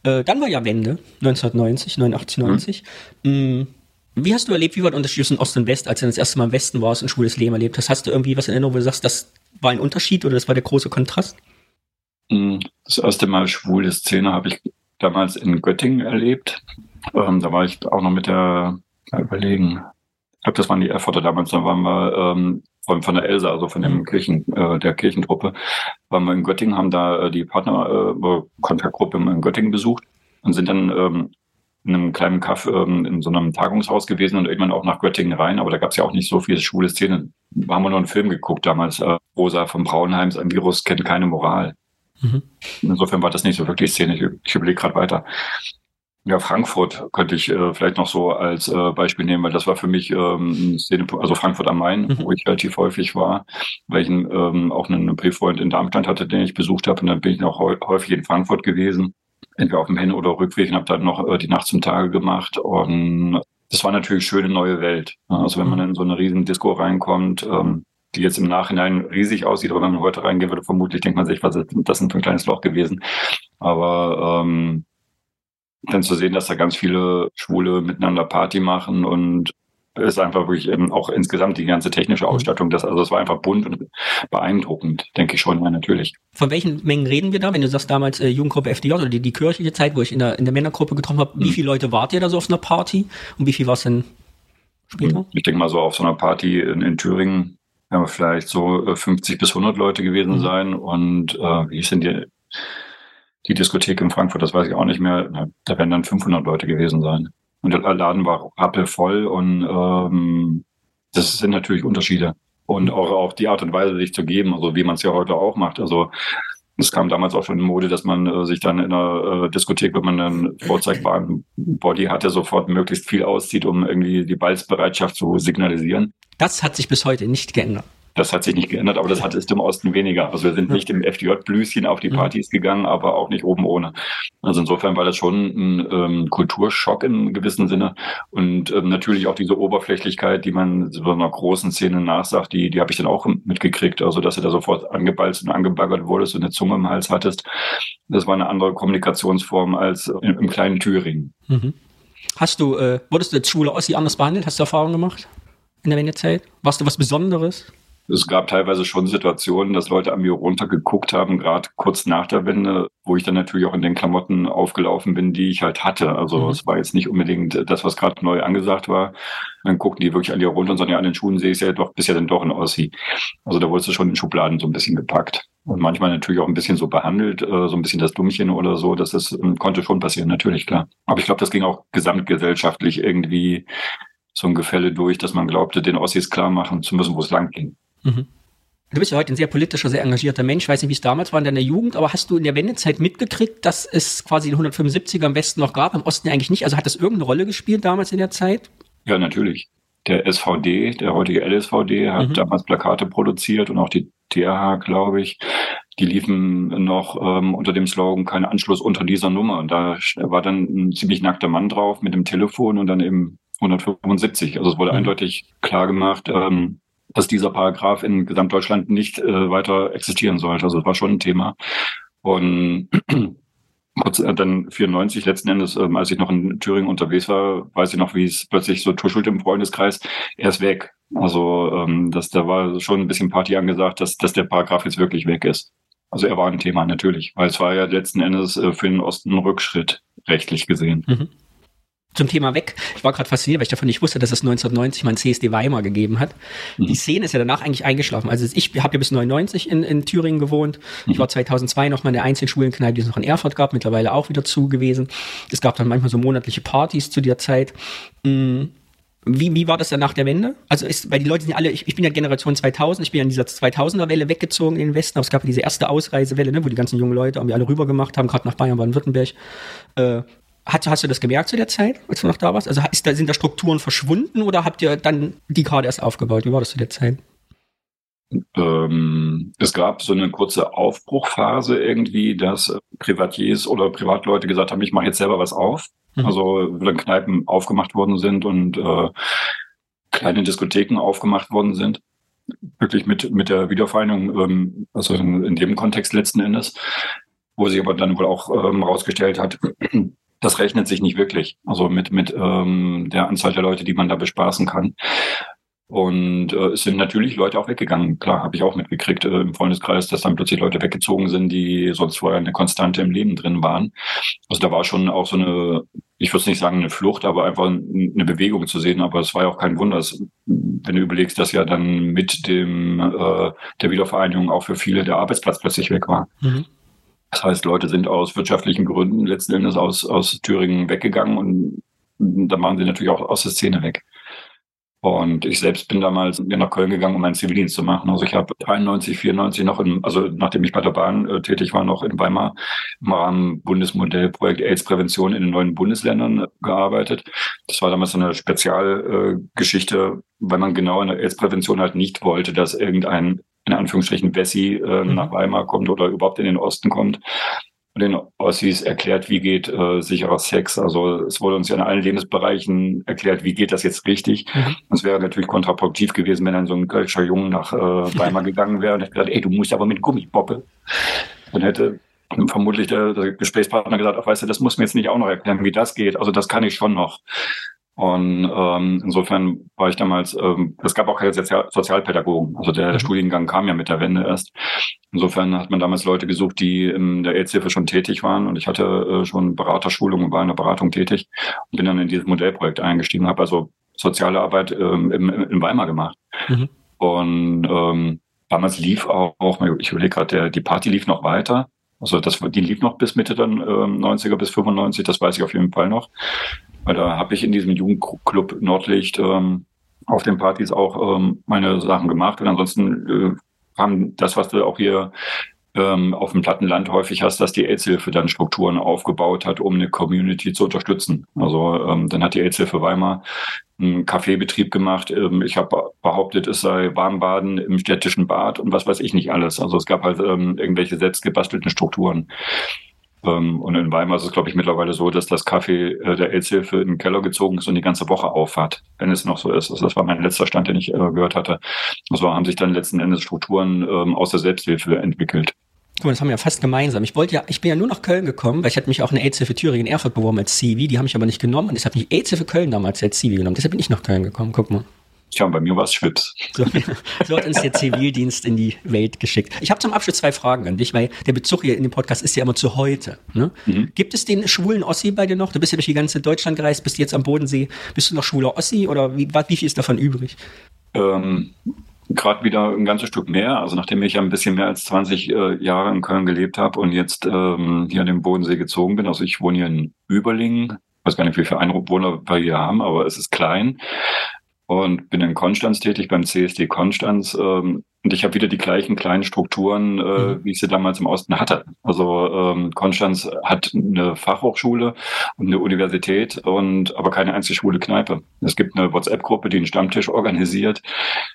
Äh, dann war ja Wende, 1990, 89, 90. Mhm. Wie hast du erlebt, wie war der Unterschied zwischen Ost und West, als du das erste Mal im Westen warst und schwules Leben erlebt hast? Hast du irgendwie was in Erinnerung, wo du sagst, das war ein Unterschied oder das war der große Kontrast? Hm, das erste Mal schwule Szene habe ich damals in Göttingen erlebt. Ähm, da war ich auch noch mit der, mal überlegen, ich glaube, das waren die Erfurter damals, da waren wir ähm, von, von der Elsa, also von dem mhm. Kirchen, äh, der Kirchentruppe, waren wir in Göttingen, haben da äh, die Partner, äh, in Göttingen besucht und sind dann ähm, in einem kleinen Kaff ähm, in so einem Tagungshaus gewesen und irgendwann auch nach Göttingen rein, aber da gab es ja auch nicht so viele schwule Szenen. Da haben wir nur einen Film geguckt damals, äh, Rosa von Braunheims, ein Virus kennt keine Moral. Mhm. Insofern war das nicht so wirklich Szene. Ich, ich überlege gerade weiter. Ja, Frankfurt könnte ich äh, vielleicht noch so als äh, Beispiel nehmen, weil das war für mich ähm, Szene, also Frankfurt am Main, mhm. wo ich relativ häufig war, weil ich ähm, auch einen Brieffreund in Darmstadt hatte, den ich besucht habe und dann bin ich auch häufig in Frankfurt gewesen entweder auf dem Hin- oder Rückweg und habe dann noch äh, die Nacht zum Tage gemacht. Und das war natürlich schöne neue Welt. Also wenn man in so eine riesen Disco reinkommt, ähm, die jetzt im Nachhinein riesig aussieht, aber wenn man heute reingehen würde, vermutlich denkt man sich, was ist das denn für ein kleines Loch gewesen. Aber ähm, dann zu sehen, dass da ganz viele Schwule miteinander Party machen und ist einfach wirklich eben auch insgesamt die ganze technische mhm. Ausstattung. Das, also es war einfach bunt und beeindruckend, denke ich schon, ja, natürlich. Von welchen Mengen reden wir da? Wenn du sagst damals äh, Jugendgruppe FDJ oder die, die kirchliche Zeit, wo ich in der, in der Männergruppe getroffen habe, mhm. wie viele Leute wart ihr da so auf einer Party und wie viel war es denn später? Ich denke mal so auf so einer Party in, in Thüringen werden wir vielleicht so 50 äh, bis 100 Leute gewesen mhm. sein und äh, wie ist denn die, die Diskothek in Frankfurt, das weiß ich auch nicht mehr, da werden dann 500 Leute gewesen sein. Und der Laden war rappelvoll und ähm, das sind natürlich Unterschiede. Und auch, auch die Art und Weise, sich zu geben, also wie man es ja heute auch macht. Also es kam damals auch schon in Mode, dass man äh, sich dann in einer äh, Diskothek, wenn man einen vorzeigbaren Body hatte, sofort möglichst viel auszieht, um irgendwie die Balzbereitschaft zu signalisieren. Das hat sich bis heute nicht geändert. Das hat sich nicht geändert, aber das hat es im Osten weniger. Also wir sind nicht im FDJ-Blüschen auf die. Partys gegangen, aber auch nicht oben ohne. Also insofern war das schon ein ähm, Kulturschock im gewissen Sinne. Und ähm, natürlich auch diese Oberflächlichkeit, die man so einer großen Szene nachsagt, die, die habe ich dann auch mitgekriegt. Also dass du da sofort angebalzt und angebaggert wurdest und eine Zunge im Hals hattest. Das war eine andere Kommunikationsform als im, im kleinen Thüringen. Mhm. Hast du, äh, wurdest du als Schule Ossi anders behandelt? Hast du Erfahrungen gemacht in der Wendezeit? Warst du was Besonderes? Es gab teilweise schon Situationen, dass Leute an mir runtergeguckt haben, gerade kurz nach der Wende, wo ich dann natürlich auch in den Klamotten aufgelaufen bin, die ich halt hatte. Also mhm. es war jetzt nicht unbedingt das, was gerade neu angesagt war. Dann guckten die wirklich an dir runter und sagen, ja, an den Schuhen sehe ich ja doch, bist ja dann doch ein Ossi. Also da wurdest du schon in Schubladen so ein bisschen gepackt. Und manchmal natürlich auch ein bisschen so behandelt, äh, so ein bisschen das Dummchen oder so. Das ist, ähm, konnte schon passieren, natürlich, klar. Aber ich glaube, das ging auch gesamtgesellschaftlich irgendwie so ein Gefälle durch, dass man glaubte, den Ossis klar machen zu müssen, wo es lang ging. Mhm. Du bist ja heute ein sehr politischer, sehr engagierter Mensch. Ich weiß nicht, wie es damals war in deiner Jugend, aber hast du in der Wendezeit mitgekriegt, dass es quasi den 175er im Westen noch gab, im Osten eigentlich nicht? Also hat das irgendeine Rolle gespielt damals in der Zeit? Ja, natürlich. Der SVD, der heutige LSVD, hat mhm. damals Plakate produziert und auch die TRH, glaube ich. Die liefen noch ähm, unter dem Slogan kein Anschluss unter dieser Nummer. Und da war dann ein ziemlich nackter Mann drauf mit dem Telefon und dann eben 175. Also es wurde mhm. eindeutig klar gemacht, ähm, dass dieser Paragraph in Gesamtdeutschland nicht äh, weiter existieren sollte. Also das war schon ein Thema. Und kurz äh, dann 94 letzten Endes, ähm, als ich noch in Thüringen unterwegs war, weiß ich noch, wie es plötzlich so tuschelt im Freundeskreis. Er ist weg. Also ähm, das, da war schon ein bisschen Party angesagt, dass, dass der Paragraph jetzt wirklich weg ist. Also er war ein Thema natürlich, weil es war ja letzten Endes äh, für den Osten ein Rückschritt rechtlich gesehen. Mhm zum Thema weg. Ich war gerade fasziniert, weil ich davon nicht wusste, dass es 1990 mal ein CSD Weimar gegeben hat. Mhm. Die Szene ist ja danach eigentlich eingeschlafen. Also ich habe ja bis 99 in, in Thüringen gewohnt. Mhm. Ich war 2002 noch mal in der Einzelschulenkneipe, die es noch in Erfurt gab, mittlerweile auch wieder zu gewesen. Es gab dann manchmal so monatliche Partys zu der Zeit. Mhm. Wie, wie war das dann nach der Wende? Also ist, weil die Leute sind alle, ich, ich bin ja Generation 2000, ich bin ja in dieser 2000er Welle weggezogen in den Westen, aber es gab ja diese erste Ausreisewelle, ne, wo die ganzen jungen Leute irgendwie alle rüber gemacht haben, gerade nach Bayern, Baden-Württemberg. Äh, Hast, hast du das gemerkt zu der Zeit, als du noch da warst? Also ist da, sind da Strukturen verschwunden oder habt ihr dann die gerade erst aufgebaut? Wie war das zu der Zeit? Ähm, es gab so eine kurze Aufbruchphase irgendwie, dass Privatiers oder Privatleute gesagt haben, ich mache jetzt selber was auf. Mhm. Also wo dann Kneipen aufgemacht worden sind und äh, kleine Diskotheken aufgemacht worden sind. Wirklich mit, mit der Wiedervereinigung, ähm, also in, in, dem Kontext letzten Endes, wo sich aber dann wohl auch ähm, rausgestellt hat, das rechnet sich nicht wirklich. Also mit, mit ähm, der Anzahl der Leute, die man da bespaßen kann. Und äh, es sind natürlich Leute auch weggegangen. Klar, habe ich auch mitgekriegt äh, im Freundeskreis, dass dann plötzlich Leute weggezogen sind, die sonst vorher eine Konstante im Leben drin waren. Also da war schon auch so eine, ich würde nicht sagen eine Flucht, aber einfach eine Bewegung zu sehen. Aber es war ja auch kein Wunder, wenn du überlegst, dass ja dann mit dem äh, der Wiedervereinigung auch für viele der Arbeitsplatz plötzlich weg war. Mhm. Das heißt, Leute sind aus wirtschaftlichen Gründen letzten Endes aus, aus Thüringen weggegangen und da waren sie natürlich auch aus der Szene weg. Und ich selbst bin damals nach Köln gegangen, um meinen Zivildienst zu machen. Also ich habe 93, 94 noch in, also nachdem ich bei der Bahn äh, tätig war, noch in Weimar im Rahmen Bundesmodellprojekt AIDS-Prävention in den neuen Bundesländern gearbeitet. Das war damals eine Spezialgeschichte, äh, weil man genau in der AIDS-Prävention halt nicht wollte, dass irgendein in Anführungsstrichen Wessi äh, mhm. nach Weimar kommt oder überhaupt in den Osten kommt und den Ossis erklärt, wie geht äh, sicherer Sex. Also es wurde uns ja in allen Lebensbereichen erklärt, wie geht das jetzt richtig. Mhm. Es wäre natürlich kontraproduktiv gewesen, wenn dann so ein Kölscher Jungen nach äh, Weimar gegangen wäre und hätte gesagt, ey, du musst aber mit Gummipoppe. Dann hätte vermutlich der, der Gesprächspartner gesagt, ach weißt du, das muss mir jetzt nicht auch noch erklären, wie das geht. Also das kann ich schon noch. Und ähm, insofern war ich damals, ähm, es gab auch keine Sozial Sozialpädagogen. Also der, der mhm. Studiengang kam ja mit der Wende erst. Insofern hat man damals Leute gesucht, die in der AIDS-Hilfe schon tätig waren. Und ich hatte äh, schon Beraterschulung und war in der Beratung tätig und bin dann in dieses Modellprojekt eingestiegen, habe also soziale Arbeit ähm, im, in Weimar gemacht. Mhm. Und ähm, damals lief auch, ich überlege gerade, die Party lief noch weiter. Also das, die lief noch bis Mitte dann ähm, 90er bis 95, das weiß ich auf jeden Fall noch. Weil da habe ich in diesem Jugendclub Nordlicht ähm, auf den Partys auch ähm, meine Sachen gemacht und ansonsten äh, haben das, was du auch hier ähm, auf dem Plattenland häufig hast, dass die AIDS-Hilfe dann Strukturen aufgebaut hat, um eine Community zu unterstützen. Also ähm, dann hat die AIDS-Hilfe Weimar einen Kaffeebetrieb gemacht. Ähm, ich habe behauptet, es sei Warmbaden im städtischen Bad und was weiß ich nicht alles. Also es gab halt ähm, irgendwelche selbstgebastelten Strukturen. Ähm, und in Weimar ist es, glaube ich, mittlerweile so, dass das Kaffee äh, der AIDS-Hilfe in den Keller gezogen ist und die ganze Woche aufhat, wenn es noch so ist. Also das war mein letzter Stand, den ich äh, gehört hatte. So haben sich dann letzten Endes Strukturen ähm, aus der Selbsthilfe entwickelt. Guck mal, das haben wir ja fast gemeinsam. Ich wollte ja, ich bin ja nur nach Köln gekommen, weil ich hatte mich auch eine AIDS-Hilfe Thüringen Erfurt beworben als CV, die haben mich aber nicht genommen und deshalb habe ich AIDS-Hilfe Köln damals als CV genommen. Deshalb bin ich nach Köln gekommen. Guck mal. Tja, bei mir war es Schwips. So, so hat uns der Zivildienst in die Welt geschickt. Ich habe zum Abschluss zwei Fragen an dich, weil der Bezug hier in dem Podcast ist ja immer zu heute. Ne? Mhm. Gibt es den schwulen Ossi bei dir noch? Du bist ja durch die ganze Deutschland gereist, bist jetzt am Bodensee. Bist du noch schwuler Ossi oder wie, wie viel ist davon übrig? Ähm, gerade wieder ein ganzes Stück mehr. Also nachdem ich ja ein bisschen mehr als 20 äh, Jahre in Köln gelebt habe und jetzt ähm, hier an den Bodensee gezogen bin. Also ich wohne hier in Überlingen. Weiß gar nicht, wie viele Einwohner wir hier haben, aber es ist klein und bin in Konstanz tätig beim CSD Konstanz. Ähm, und ich habe wieder die gleichen kleinen Strukturen, äh, mhm. wie ich sie damals im Osten hatte. Also ähm, Konstanz hat eine Fachhochschule und eine Universität und aber keine einzige schwule Kneipe. Es gibt eine WhatsApp-Gruppe, die einen Stammtisch organisiert,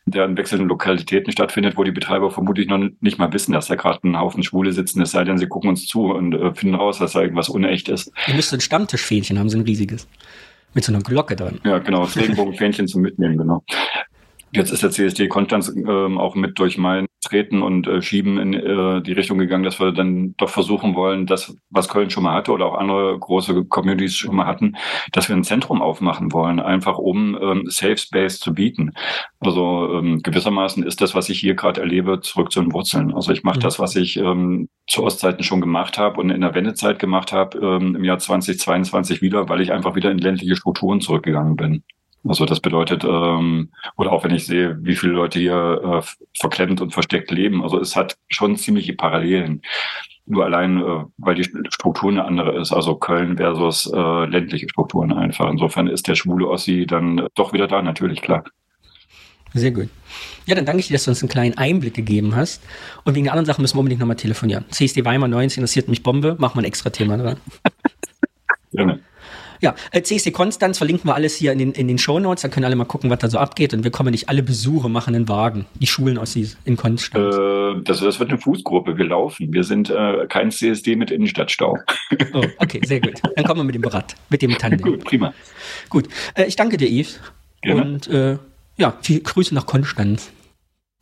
der in wechselnden Lokalitäten stattfindet, wo die Betreiber vermutlich noch nicht mal wissen, dass da gerade ein Haufen Schwule sitzen, es sei denn, sie gucken uns zu und äh, finden raus, dass da irgendwas unecht ist. Ihr müsst ein Stammtischfähnchen haben, so ein riesiges. Mit so einer Glocke dran. Ja, genau, das Regenbogenfähnchen zum Mitnehmen, genau. Jetzt ist der CSD Konstanz ähm, auch mit durch mein Treten und äh, Schieben in äh, die Richtung gegangen, dass wir dann doch versuchen wollen, das, was Köln schon mal hatte oder auch andere große Communities schon mal hatten, dass wir ein Zentrum aufmachen wollen, einfach um ähm, Safe Space zu bieten. Also ähm, gewissermaßen ist das, was ich hier gerade erlebe, zurück zu den Wurzeln. Also ich mache mhm. das, was ich ähm, zu Ostzeiten schon gemacht habe und in der Wendezeit gemacht habe, ähm, im Jahr 2022 wieder, weil ich einfach wieder in ländliche Strukturen zurückgegangen bin. Also das bedeutet, ähm, oder auch wenn ich sehe, wie viele Leute hier äh, verklemmt und versteckt leben, also es hat schon ziemliche Parallelen. Nur allein, äh, weil die Struktur eine andere ist, also Köln versus äh, ländliche Strukturen einfach. Insofern ist der schwule Ossi dann doch wieder da, natürlich, klar. Sehr gut. Ja, dann danke ich dir, dass du uns einen kleinen Einblick gegeben hast. Und wegen der anderen Sachen müssen wir unbedingt nochmal telefonieren. CSD Weimar 19 interessiert mich Bombe, machen wir ein extra Thema dran. Gerne. Ja, äh, CSD Konstanz verlinken wir alles hier in den, in den Show Notes. Da können alle mal gucken, was da so abgeht. Und wir kommen nicht alle Besuche machen in Wagen. Die Schulen aus in Konstanz. Äh, das, das wird eine Fußgruppe. Wir laufen. Wir sind äh, kein CSD mit Innenstadtstau. Oh, okay, sehr gut. Dann kommen wir mit dem Rad, mit dem Tandem. gut, prima. Gut. Äh, ich danke dir, Yves. Gerne. Und äh, ja, viele Grüße nach Konstanz.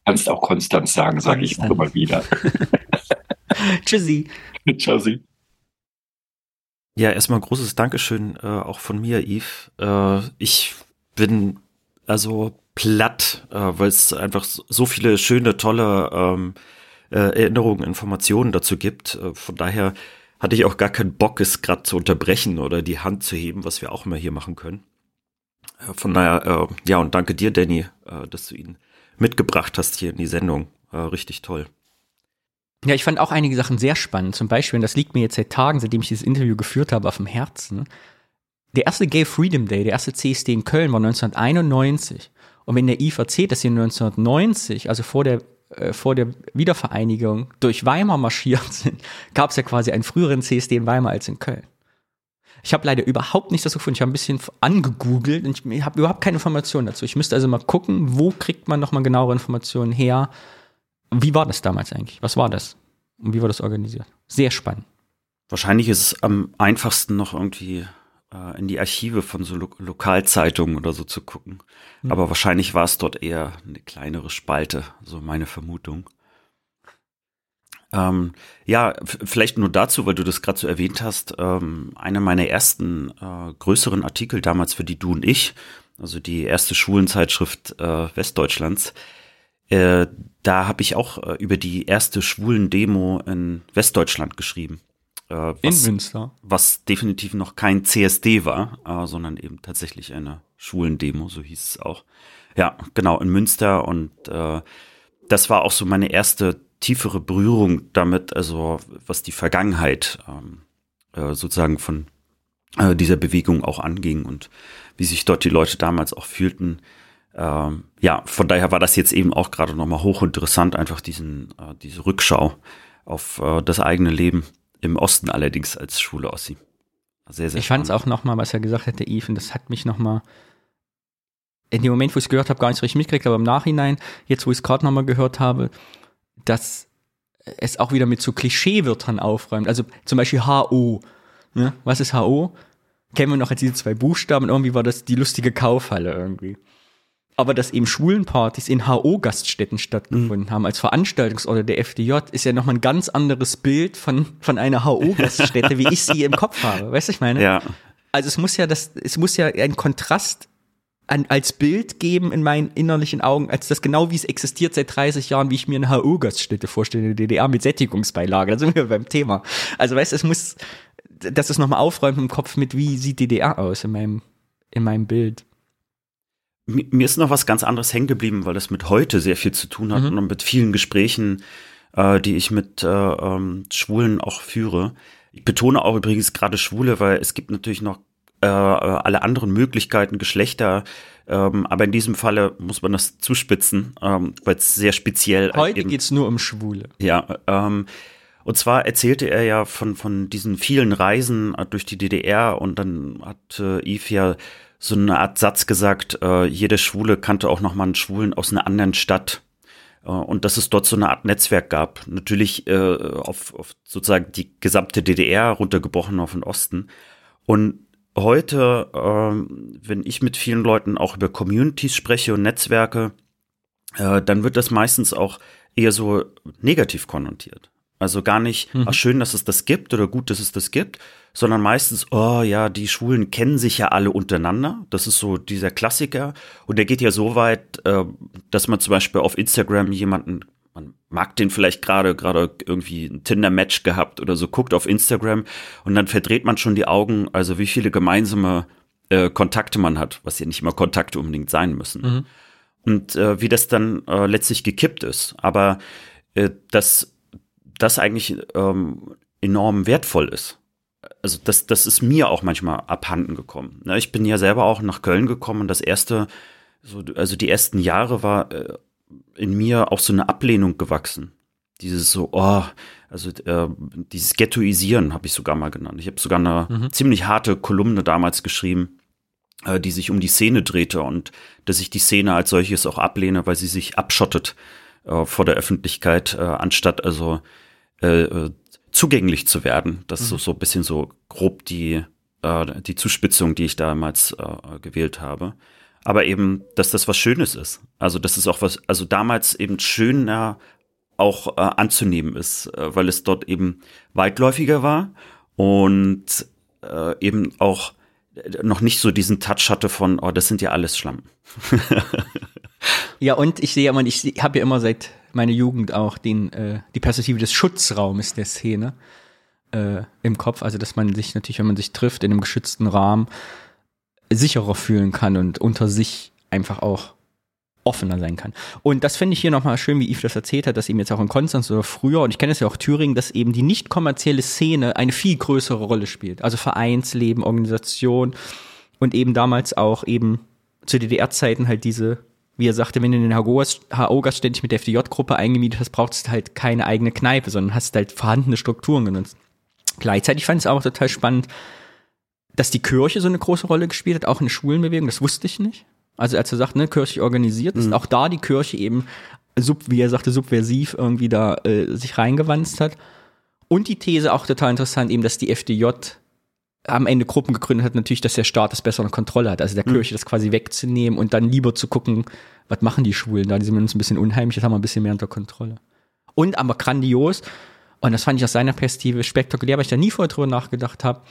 Kannst auch Konstanz sagen, sage ich immer wieder. Tschüssi. Tschüssi. Ja, erstmal großes Dankeschön äh, auch von mir, Yves. Äh, ich bin also platt, äh, weil es einfach so viele schöne, tolle ähm, äh, Erinnerungen, Informationen dazu gibt. Äh, von daher hatte ich auch gar keinen Bock, es gerade zu unterbrechen oder die Hand zu heben, was wir auch immer hier machen können. Äh, von daher, ja, und danke dir, Danny, dass du ihn mitgebracht hast hier in die Sendung. Richtig toll. Ja, ich fand auch einige Sachen sehr spannend. Zum Beispiel, und das liegt mir jetzt seit Tagen, seitdem ich dieses Interview geführt habe, auf dem Herzen. Der erste Gay Freedom Day, der erste CSD in Köln war 1991. Und wenn der erzählt, dass sie 1990, also vor der, äh, vor der Wiedervereinigung, durch Weimar marschiert sind, gab es ja quasi einen früheren CSD in Weimar als in Köln. Ich habe leider überhaupt nichts dazu gefunden. Ich habe ein bisschen angegoogelt und ich habe überhaupt keine Informationen dazu. Ich müsste also mal gucken, wo kriegt man nochmal genauere Informationen her, wie war das damals eigentlich? Was war das? Und wie war das organisiert? Sehr spannend. Wahrscheinlich ist es am einfachsten noch irgendwie äh, in die Archive von so Lo Lokalzeitungen oder so zu gucken. Mhm. Aber wahrscheinlich war es dort eher eine kleinere Spalte, so meine Vermutung. Ähm, ja, vielleicht nur dazu, weil du das gerade so erwähnt hast. Ähm, einer meiner ersten äh, größeren Artikel damals für die Du und ich, also die erste Schulenzeitschrift äh, Westdeutschlands, äh, da habe ich auch äh, über die erste schwulen Demo in Westdeutschland geschrieben. Äh, was, in Münster. Was definitiv noch kein CSD war, äh, sondern eben tatsächlich eine schwulen Demo, so hieß es auch. Ja, genau, in Münster. Und äh, das war auch so meine erste tiefere Berührung damit, also was die Vergangenheit ähm, äh, sozusagen von dieser Bewegung auch anging und wie sich dort die Leute damals auch fühlten. Ähm, ja, von daher war das jetzt eben auch gerade nochmal hochinteressant, einfach diesen, äh, diese Rückschau auf äh, das eigene Leben im Osten allerdings als Schule Ossi. Sehr, sehr ich fand es auch nochmal, was er gesagt hat, der Ethan, das hat mich nochmal in dem Moment, wo ich es gehört habe, gar nicht so richtig mitgekriegt, aber im Nachhinein, jetzt wo ich es gerade nochmal gehört habe, dass es auch wieder mit so Klischeewörtern aufräumt. Also zum Beispiel HO. Ne? Was ist HO? Kennen wir noch als diese zwei Buchstaben. Irgendwie war das die lustige Kaufhalle irgendwie aber dass eben Schwulenpartys in HO-Gaststätten stattgefunden mhm. haben, als Veranstaltungsorte der FDJ, ist ja nochmal ein ganz anderes Bild von, von einer HO-Gaststätte, wie ich sie im Kopf habe. Weißt du, ich meine? Ja. Also es muss ja das, es muss ja ein Kontrast an, als Bild geben in meinen innerlichen Augen, als das genau wie es existiert seit 30 Jahren, wie ich mir eine HO-Gaststätte vorstelle, in der DDR mit Sättigungsbeilage. Da sind wir beim Thema. Also weißt du, es muss, dass es nochmal aufräumt im Kopf mit, wie sieht DDR aus in meinem, in meinem Bild mir ist noch was ganz anderes hängen geblieben, weil das mit heute sehr viel zu tun hat mhm. und mit vielen Gesprächen, äh, die ich mit äh, ähm, Schwulen auch führe. Ich betone auch übrigens gerade Schwule, weil es gibt natürlich noch äh, alle anderen Möglichkeiten, Geschlechter, ähm, aber in diesem Falle muss man das zuspitzen, ähm, weil es sehr speziell Heute eben, geht's nur um Schwule. Ja, ähm, und zwar erzählte er ja von, von diesen vielen Reisen durch die DDR und dann hat äh, Yves ja so eine Art Satz gesagt, äh, jede Schwule kannte auch noch mal einen Schwulen aus einer anderen Stadt. Äh, und dass es dort so eine Art Netzwerk gab. Natürlich äh, auf, auf sozusagen die gesamte DDR runtergebrochen auf den Osten. Und heute, äh, wenn ich mit vielen Leuten auch über Communities spreche und Netzwerke, äh, dann wird das meistens auch eher so negativ konnotiert. Also gar nicht, mhm. ach schön, dass es das gibt oder gut, dass es das gibt, sondern meistens, oh ja, die Schwulen kennen sich ja alle untereinander. Das ist so dieser Klassiker. Und der geht ja so weit, äh, dass man zum Beispiel auf Instagram jemanden, man mag den vielleicht gerade, gerade irgendwie ein Tinder-Match gehabt oder so, guckt auf Instagram und dann verdreht man schon die Augen, also wie viele gemeinsame äh, Kontakte man hat, was ja nicht immer Kontakte unbedingt sein müssen. Mhm. Und äh, wie das dann letztlich gekippt ist. Aber äh, das das eigentlich ähm, enorm wertvoll ist. Also das, das ist mir auch manchmal abhanden gekommen. Ne? Ich bin ja selber auch nach Köln gekommen und das erste, so, also die ersten Jahre war äh, in mir auch so eine Ablehnung gewachsen. Dieses so, oh, also äh, dieses Ghettoisieren habe ich sogar mal genannt. Ich habe sogar eine mhm. ziemlich harte Kolumne damals geschrieben, äh, die sich um die Szene drehte und dass ich die Szene als solches auch ablehne, weil sie sich abschottet äh, vor der Öffentlichkeit, äh, anstatt also äh, äh, zugänglich zu werden. Das ist so, mhm. so ein bisschen so grob die, äh, die Zuspitzung, die ich damals äh, gewählt habe. Aber eben, dass das was Schönes ist. Also, dass es auch was, also damals eben schöner auch äh, anzunehmen ist, äh, weil es dort eben weitläufiger war und äh, eben auch noch nicht so diesen Touch hatte von, oh, das sind ja alles Schlampen. ja, und ich sehe ja immer, ich habe ja immer seit meine Jugend auch den, äh, die Perspektive des Schutzraumes der Szene äh, im Kopf. Also, dass man sich natürlich, wenn man sich trifft in einem geschützten Rahmen, sicherer fühlen kann und unter sich einfach auch offener sein kann. Und das finde ich hier nochmal schön, wie Yves das erzählt hat, dass eben jetzt auch in Konstanz oder früher, und ich kenne es ja auch Thüringen, dass eben die nicht kommerzielle Szene eine viel größere Rolle spielt. Also Vereinsleben, Organisation und eben damals auch eben zu DDR-Zeiten halt diese wie er sagte, wenn du in den HO-Gast ständig mit der FDJ-Gruppe eingemietet hast, brauchst du halt keine eigene Kneipe, sondern hast halt vorhandene Strukturen genutzt. Gleichzeitig fand ich es auch total spannend, dass die Kirche so eine große Rolle gespielt hat, auch in der Schwulenbewegung, das wusste ich nicht. Also als er sagt, ne, kirchlich organisiert, mhm. ist auch da die Kirche eben, sub, wie er sagte, subversiv irgendwie da äh, sich reingewanzt hat. Und die These auch total interessant, eben, dass die FDJ am Ende Gruppen gegründet hat, natürlich, dass der Staat das besser unter Kontrolle hat. Also der mhm. Kirche das quasi wegzunehmen und dann lieber zu gucken, was machen die Schwulen da? Die sind uns ein bisschen unheimlich, das haben wir ein bisschen mehr unter Kontrolle. Und aber grandios, und das fand ich aus seiner Perspektive spektakulär, weil ich da nie vorher drüber nachgedacht habe.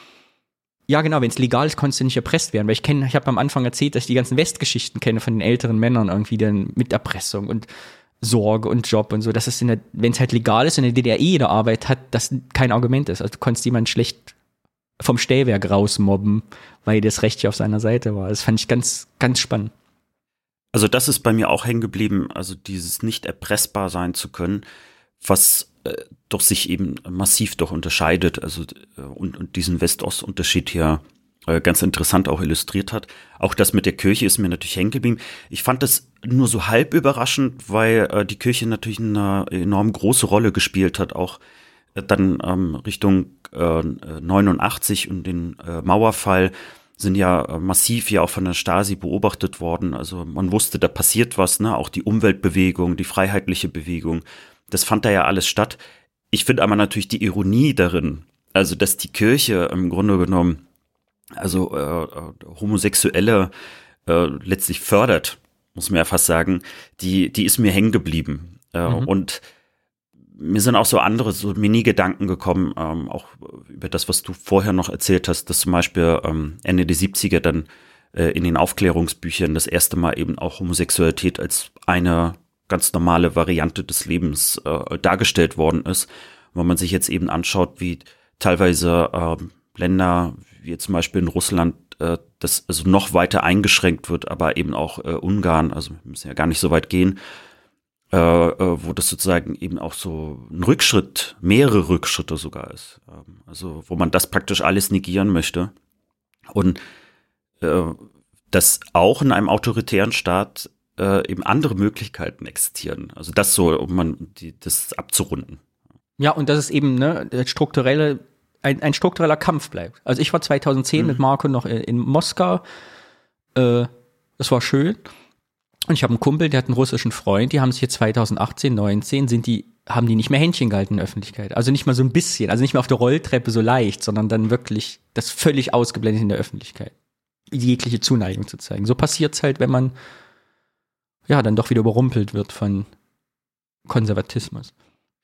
Ja, genau, wenn es legal ist, konntest du nicht erpresst werden. Weil ich kenne, ich habe am Anfang erzählt, dass ich die ganzen Westgeschichten kenne von den älteren Männern irgendwie dann mit Erpressung und Sorge und Job und so. Das ist wenn es halt legal ist und in der DDR eh jede Arbeit hat, das kein Argument ist. Also du konntest jemanden schlecht vom Stellwerk rausmobben, weil das Recht hier auf seiner Seite war. Das fand ich ganz, ganz spannend. Also das ist bei mir auch hängen geblieben, also dieses nicht erpressbar sein zu können, was äh, doch sich eben massiv doch unterscheidet, also äh, und, und diesen West-Ost-Unterschied hier äh, ganz interessant auch illustriert hat. Auch das mit der Kirche ist mir natürlich hängen geblieben. Ich fand das nur so halb überraschend, weil äh, die Kirche natürlich eine enorm große Rolle gespielt hat, auch dann ähm, Richtung äh, 89 und den äh, Mauerfall sind ja äh, massiv ja auch von der Stasi beobachtet worden. Also man wusste, da passiert was, ne? Auch die Umweltbewegung, die freiheitliche Bewegung. Das fand da ja alles statt. Ich finde aber natürlich die Ironie darin, also dass die Kirche im Grunde genommen also äh, äh, Homosexuelle äh, letztlich fördert, muss man ja fast sagen, die, die ist mir hängen geblieben. Äh, mhm. Und mir sind auch so andere, so Mini-Gedanken gekommen, ähm, auch über das, was du vorher noch erzählt hast, dass zum Beispiel ähm, Ende der 70er dann äh, in den Aufklärungsbüchern das erste Mal eben auch Homosexualität als eine ganz normale Variante des Lebens äh, dargestellt worden ist. Wenn man sich jetzt eben anschaut, wie teilweise äh, Länder wie zum Beispiel in Russland äh, das also noch weiter eingeschränkt wird, aber eben auch äh, Ungarn, also wir müssen ja gar nicht so weit gehen, äh, äh, wo das sozusagen eben auch so ein Rückschritt, mehrere Rückschritte sogar ist. Ähm, also wo man das praktisch alles negieren möchte. Und äh, dass auch in einem autoritären Staat äh, eben andere Möglichkeiten existieren. Also das so, um man die, das abzurunden. Ja, und das ist eben ne, strukturelle ein, ein struktureller Kampf bleibt. Also ich war 2010 mhm. mit Marco noch in, in Moskau. Äh, das war schön. Und ich habe einen Kumpel, der hat einen russischen Freund, die haben sich jetzt 2018, 19, sind die, haben die nicht mehr Händchen gehalten in der Öffentlichkeit. Also nicht mal so ein bisschen, also nicht mehr auf der Rolltreppe so leicht, sondern dann wirklich das völlig ausgeblendet in der Öffentlichkeit. Jegliche Zuneigung zu zeigen. So passiert's halt, wenn man ja dann doch wieder überrumpelt wird von Konservatismus.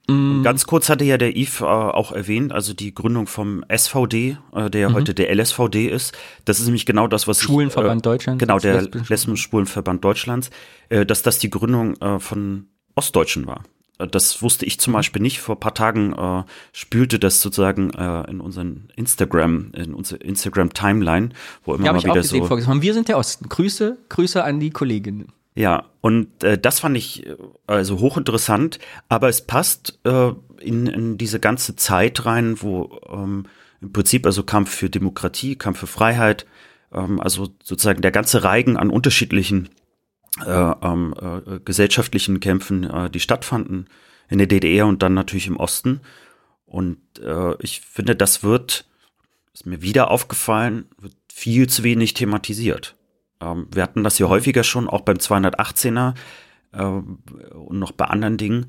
Mm. Ganz kurz hatte ja der Yves äh, auch erwähnt, also die Gründung vom SVD, äh, der mhm. heute der LSVD ist. Das ist nämlich genau das, was Schwulenverband ich, äh, Deutschlands. Genau, der Lesben-Schwulenverband Deutschlands, äh, dass das die Gründung äh, von Ostdeutschen war. Äh, das wusste ich zum mhm. Beispiel nicht. Vor paar Tagen äh, spülte das sozusagen äh, in unseren Instagram, in unsere Instagram Timeline, wo immer ja, mal wieder so. Wir sind der Osten. Grüße, Grüße an die Kolleginnen. Ja, und äh, das fand ich äh, also hochinteressant, aber es passt äh, in, in diese ganze Zeit rein, wo ähm, im Prinzip also Kampf für Demokratie, Kampf für Freiheit, ähm, also sozusagen der ganze Reigen an unterschiedlichen äh, ähm, äh, gesellschaftlichen Kämpfen, äh, die stattfanden in der DDR und dann natürlich im Osten. Und äh, ich finde, das wird, ist mir wieder aufgefallen, wird viel zu wenig thematisiert. Ähm, wir hatten das ja häufiger schon, auch beim 218er äh, und noch bei anderen Dingen,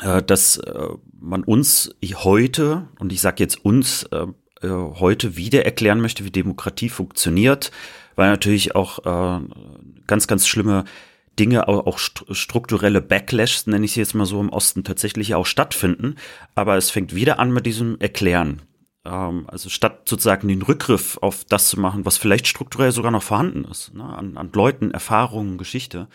äh, dass äh, man uns heute, und ich sage jetzt uns, äh, äh, heute wieder erklären möchte, wie Demokratie funktioniert, weil natürlich auch äh, ganz, ganz schlimme Dinge, auch strukturelle Backlash, nenne ich sie jetzt mal so im Osten, tatsächlich auch stattfinden. Aber es fängt wieder an mit diesem Erklären. Ähm, also statt sozusagen den Rückgriff auf das zu machen, was vielleicht strukturell sogar noch vorhanden ist, ne? an, an Leuten, Erfahrungen, Geschichte,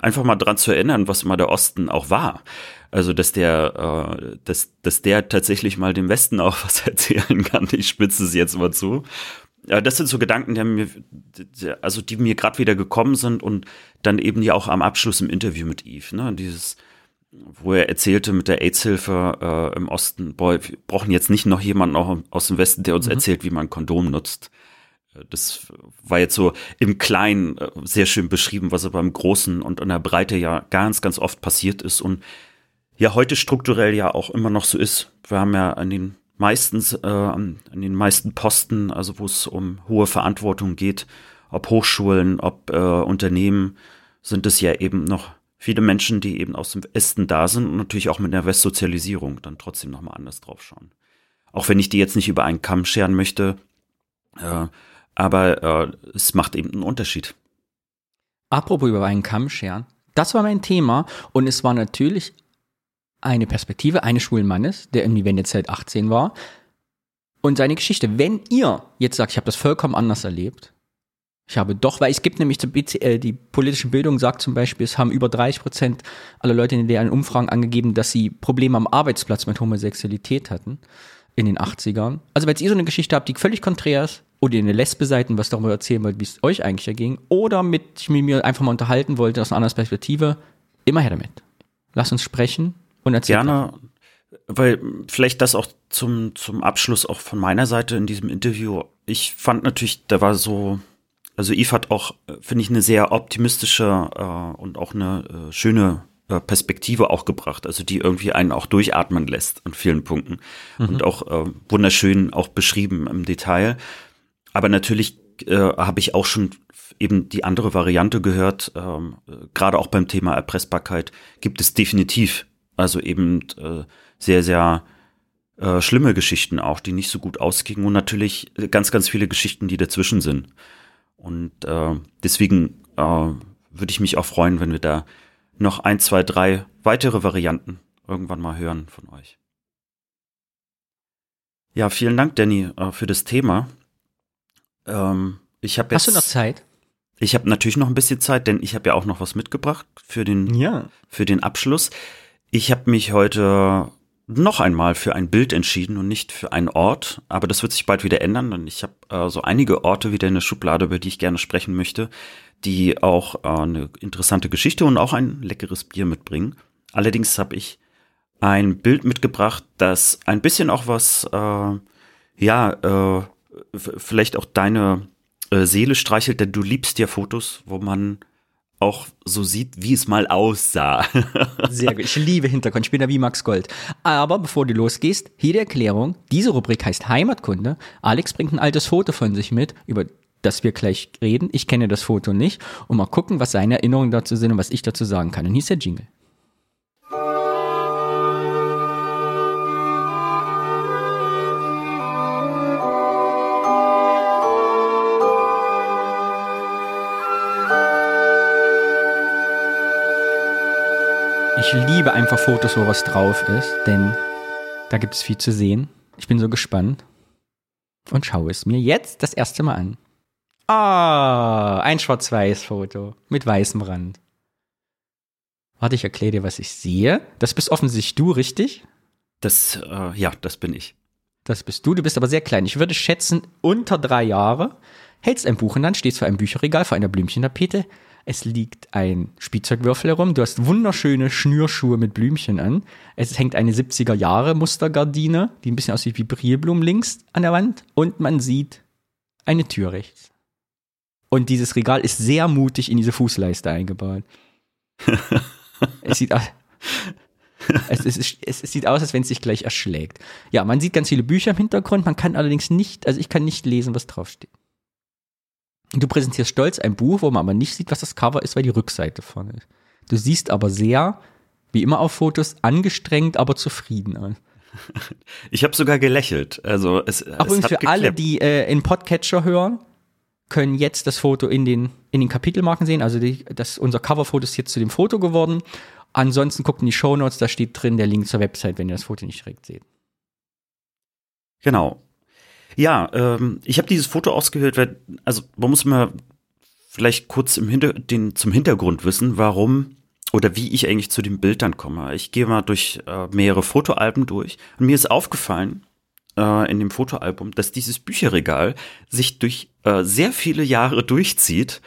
einfach mal dran zu erinnern, was immer der Osten auch war. Also dass der, äh, dass, dass der tatsächlich mal dem Westen auch was erzählen kann. Ich spitze es jetzt mal zu. Ja, das sind so Gedanken, die mir, also die mir gerade wieder gekommen sind und dann eben ja auch am Abschluss im Interview mit Eve, ne? Dieses, wo er erzählte mit der AIDS-Hilfe äh, im Osten, boah, wir brauchen jetzt nicht noch jemanden auch aus dem Westen, der uns mhm. erzählt, wie man Kondom nutzt. Äh, das war jetzt so im Kleinen äh, sehr schön beschrieben, was aber im Großen und in der Breite ja ganz, ganz oft passiert ist und ja heute strukturell ja auch immer noch so ist. Wir haben ja an den meisten, äh, an den meisten Posten, also wo es um hohe Verantwortung geht, ob Hochschulen, ob äh, Unternehmen, sind es ja eben noch viele Menschen, die eben aus dem Westen da sind und natürlich auch mit der Westsozialisierung dann trotzdem nochmal anders drauf schauen. Auch wenn ich die jetzt nicht über einen Kamm scheren möchte, äh, aber äh, es macht eben einen Unterschied. Apropos über einen Kamm scheren, das war mein Thema und es war natürlich eine Perspektive eines schwulen Mannes, der irgendwie Wendezeit 18 war und seine Geschichte. Wenn ihr jetzt sagt, ich habe das vollkommen anders erlebt, ich habe doch, weil es gibt nämlich äh, die politische Bildung sagt zum Beispiel, es haben über 30 Prozent aller Leute in deren Umfragen angegeben, dass sie Probleme am Arbeitsplatz mit Homosexualität hatten in den 80ern. Also wenn ihr so eine Geschichte habt, die völlig konträr ist, oder ihr eine Lesbe seid und was darüber erzählen wollt, wie es euch eigentlich erging, oder mit ich mit mir einfach mal unterhalten wollte aus einer anderen Perspektive, immer her damit. Lass uns sprechen und erzählen. Gerne, weil vielleicht das auch zum, zum Abschluss auch von meiner Seite in diesem Interview ich fand natürlich, da war so, also Eve hat auch, äh, finde ich, eine sehr optimistische äh, und auch eine äh, schöne äh, Perspektive auch gebracht, also die irgendwie einen auch durchatmen lässt an vielen Punkten mhm. und auch äh, wunderschön auch beschrieben im Detail. Aber natürlich äh, habe ich auch schon eben die andere Variante gehört, ähm, gerade auch beim Thema Erpressbarkeit gibt es definitiv also eben sehr, sehr schlimme Geschichten auch, die nicht so gut ausgingen und natürlich ganz, ganz viele Geschichten, die dazwischen sind. Und äh, deswegen äh, würde ich mich auch freuen, wenn wir da noch ein, zwei, drei weitere Varianten irgendwann mal hören von euch. Ja, vielen Dank, Danny, äh, für das Thema. Ähm, ich habe jetzt. Hast du noch Zeit? Ich habe natürlich noch ein bisschen Zeit, denn ich habe ja auch noch was mitgebracht für den, ja. für den Abschluss. Ich habe mich heute noch einmal für ein Bild entschieden und nicht für einen Ort, aber das wird sich bald wieder ändern, denn ich habe äh, so einige Orte wieder in der Schublade, über die ich gerne sprechen möchte, die auch äh, eine interessante Geschichte und auch ein leckeres Bier mitbringen. Allerdings habe ich ein Bild mitgebracht, das ein bisschen auch was, äh, ja, äh, vielleicht auch deine äh, Seele streichelt, denn du liebst ja Fotos, wo man auch so sieht, wie es mal aussah. Sehr gut. Ich liebe Hintergrund. Ich bin da wie Max Gold. Aber bevor du losgehst, hier die Erklärung. Diese Rubrik heißt Heimatkunde. Alex bringt ein altes Foto von sich mit, über das wir gleich reden. Ich kenne das Foto nicht. Und mal gucken, was seine Erinnerungen dazu sind und was ich dazu sagen kann. Und hier ist der Jingle. Liebe einfach Fotos, wo was drauf ist, denn da gibt es viel zu sehen. Ich bin so gespannt und schaue es mir jetzt das erste Mal an. Ah, ein Schwarz-Weiß-Foto mit weißem Rand. Warte, ich erkläre dir, was ich sehe. Das bist offensichtlich du, richtig? Das, äh, ja, das bin ich. Das bist du, du bist aber sehr klein. Ich würde schätzen, unter drei Jahre. Hältst ein Buch in der Hand, stehst vor einem Bücherregal, vor einer Blümchentapete, es liegt ein Spielzeugwürfel herum. Du hast wunderschöne Schnürschuhe mit Blümchen an. Es hängt eine 70er Jahre Mustergardine, die ein bisschen aussieht wie Brierblumen links an der Wand. Und man sieht eine Tür rechts. Und dieses Regal ist sehr mutig in diese Fußleiste eingebaut. es sieht aus. Es, es, es, sieht aus, als wenn es sich gleich erschlägt. Ja, man sieht ganz viele Bücher im Hintergrund, man kann allerdings nicht, also ich kann nicht lesen, was draufsteht. Du präsentierst stolz ein Buch, wo man aber nicht sieht, was das Cover ist, weil die Rückseite vorne ist. Du siehst aber sehr, wie immer auf Fotos, angestrengt, aber zufrieden aus. Ich habe sogar gelächelt. Also es, Ach, es übrigens für alle, die äh, in Podcatcher hören, können jetzt das Foto in den, in den Kapitelmarken sehen. Also die, das, unser Coverfoto ist jetzt zu dem Foto geworden. Ansonsten guckt in die Show Notes, da steht drin der Link zur Website, wenn ihr das Foto nicht direkt seht. Genau. Ja, ähm, ich habe dieses Foto ausgewählt, weil, also man muss mal vielleicht kurz im Hinter den, zum Hintergrund wissen, warum oder wie ich eigentlich zu den Bildern komme. Ich gehe mal durch äh, mehrere Fotoalben durch und mir ist aufgefallen äh, in dem Fotoalbum, dass dieses Bücherregal sich durch äh, sehr viele Jahre durchzieht.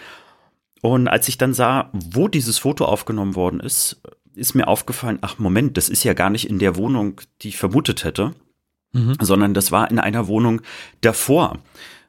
Und als ich dann sah, wo dieses Foto aufgenommen worden ist, ist mir aufgefallen, ach Moment, das ist ja gar nicht in der Wohnung, die ich vermutet hätte mhm. sondern das war in einer Wohnung davor.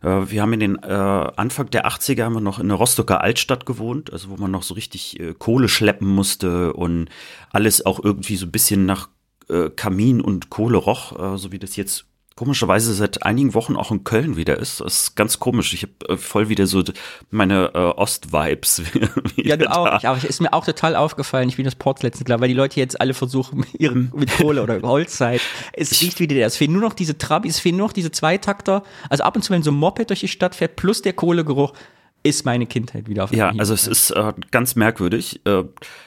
Äh, wir haben in den äh, Anfang der 80er haben wir noch in der Rostocker Altstadt gewohnt, also wo man noch so richtig äh, Kohle schleppen musste und alles auch irgendwie so ein bisschen nach äh, Kamin und Kohle roch, äh, so wie das jetzt komischerweise seit einigen Wochen auch in Köln wieder ist. Das ist ganz komisch. Ich habe äh, voll wieder so meine äh, Ost-Vibes. ja, du auch. Ich auch. Ist mir auch total aufgefallen. Ich bin das Ports letztens klar, weil die Leute jetzt alle versuchen, ihren, mit Kohle oder Holzzeit. Es riecht wieder der. Es fehlen nur noch diese Trabis, es fehlen nur noch diese Zweitakter. Also ab und zu, wenn so ein Moped durch die Stadt fährt, plus der Kohlegeruch, ist meine Kindheit wieder auf Ja, also es ist äh, ganz merkwürdig. Äh,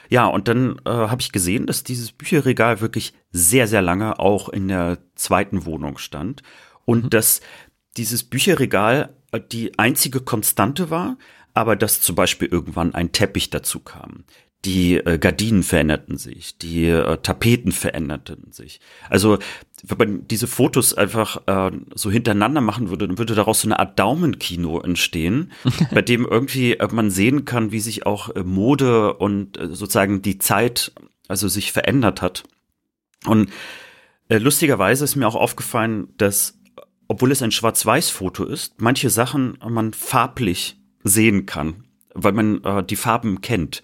ja, und dann äh, habe ich gesehen, dass dieses Bücherregal wirklich sehr, sehr lange auch in der zweiten Wohnung stand. Und mhm. dass dieses Bücherregal äh, die einzige Konstante war, aber dass zum Beispiel irgendwann ein Teppich dazu kam, die äh, Gardinen veränderten sich, die äh, Tapeten veränderten sich. Also wenn man diese Fotos einfach äh, so hintereinander machen würde, dann würde daraus so eine Art Daumenkino entstehen, bei dem irgendwie äh, man sehen kann, wie sich auch äh, Mode und äh, sozusagen die Zeit also sich verändert hat. Und äh, lustigerweise ist mir auch aufgefallen, dass obwohl es ein Schwarz-Weiß-Foto ist, manche Sachen man farblich sehen kann, weil man äh, die Farben kennt.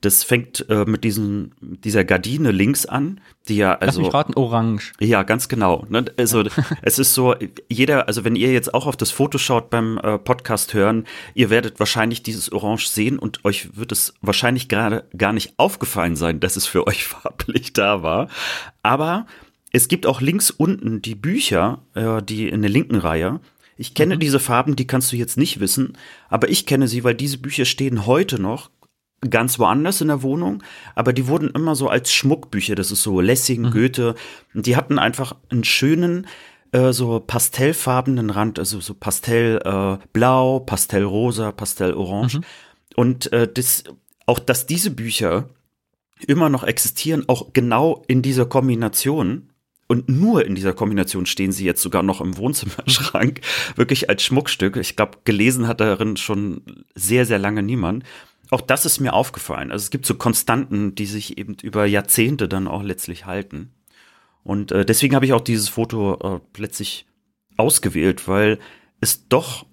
Das fängt äh, mit diesen, dieser Gardine links an, die ja also. Lass mich raten, orange. Ja, ganz genau. Ne? Also es ist so, jeder, also wenn ihr jetzt auch auf das Foto schaut beim äh, Podcast hören, ihr werdet wahrscheinlich dieses Orange sehen und euch wird es wahrscheinlich gerade gar nicht aufgefallen sein, dass es für euch farblich da war. Aber es gibt auch links unten die Bücher, äh, die in der linken Reihe. Ich kenne mhm. diese Farben, die kannst du jetzt nicht wissen, aber ich kenne sie, weil diese Bücher stehen heute noch ganz woanders in der Wohnung, aber die wurden immer so als Schmuckbücher, das ist so Lessing, mhm. Goethe, und die hatten einfach einen schönen, äh, so pastellfarbenen Rand, also so pastellblau, äh, pastellrosa, pastellorange. Mhm. Und äh, das, auch dass diese Bücher immer noch existieren, auch genau in dieser Kombination, und nur in dieser Kombination stehen sie jetzt sogar noch im Wohnzimmerschrank, wirklich als Schmuckstück. Ich glaube, gelesen hat darin schon sehr, sehr lange niemand. Auch das ist mir aufgefallen. Also es gibt so Konstanten, die sich eben über Jahrzehnte dann auch letztlich halten. Und äh, deswegen habe ich auch dieses Foto äh, letztlich ausgewählt, weil es doch,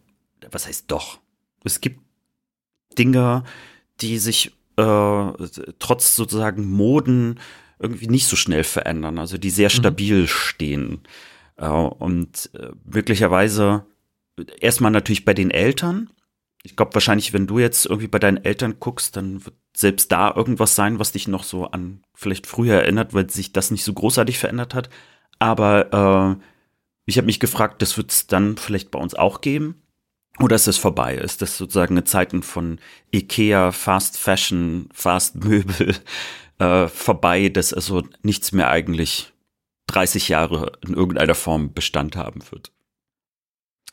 was heißt doch? Es gibt Dinge, die sich äh, trotz sozusagen Moden irgendwie nicht so schnell verändern, also die sehr mhm. stabil mhm. stehen. Äh, und äh, möglicherweise erstmal natürlich bei den Eltern, ich glaube wahrscheinlich, wenn du jetzt irgendwie bei deinen Eltern guckst, dann wird selbst da irgendwas sein, was dich noch so an vielleicht früher erinnert, weil sich das nicht so großartig verändert hat. Aber äh, ich habe mich gefragt, das wird es dann vielleicht bei uns auch geben. Oder ist es vorbei? Ist das sozusagen eine Zeiten von Ikea, Fast Fashion, Fast Möbel äh, vorbei, dass also nichts mehr eigentlich 30 Jahre in irgendeiner Form Bestand haben wird?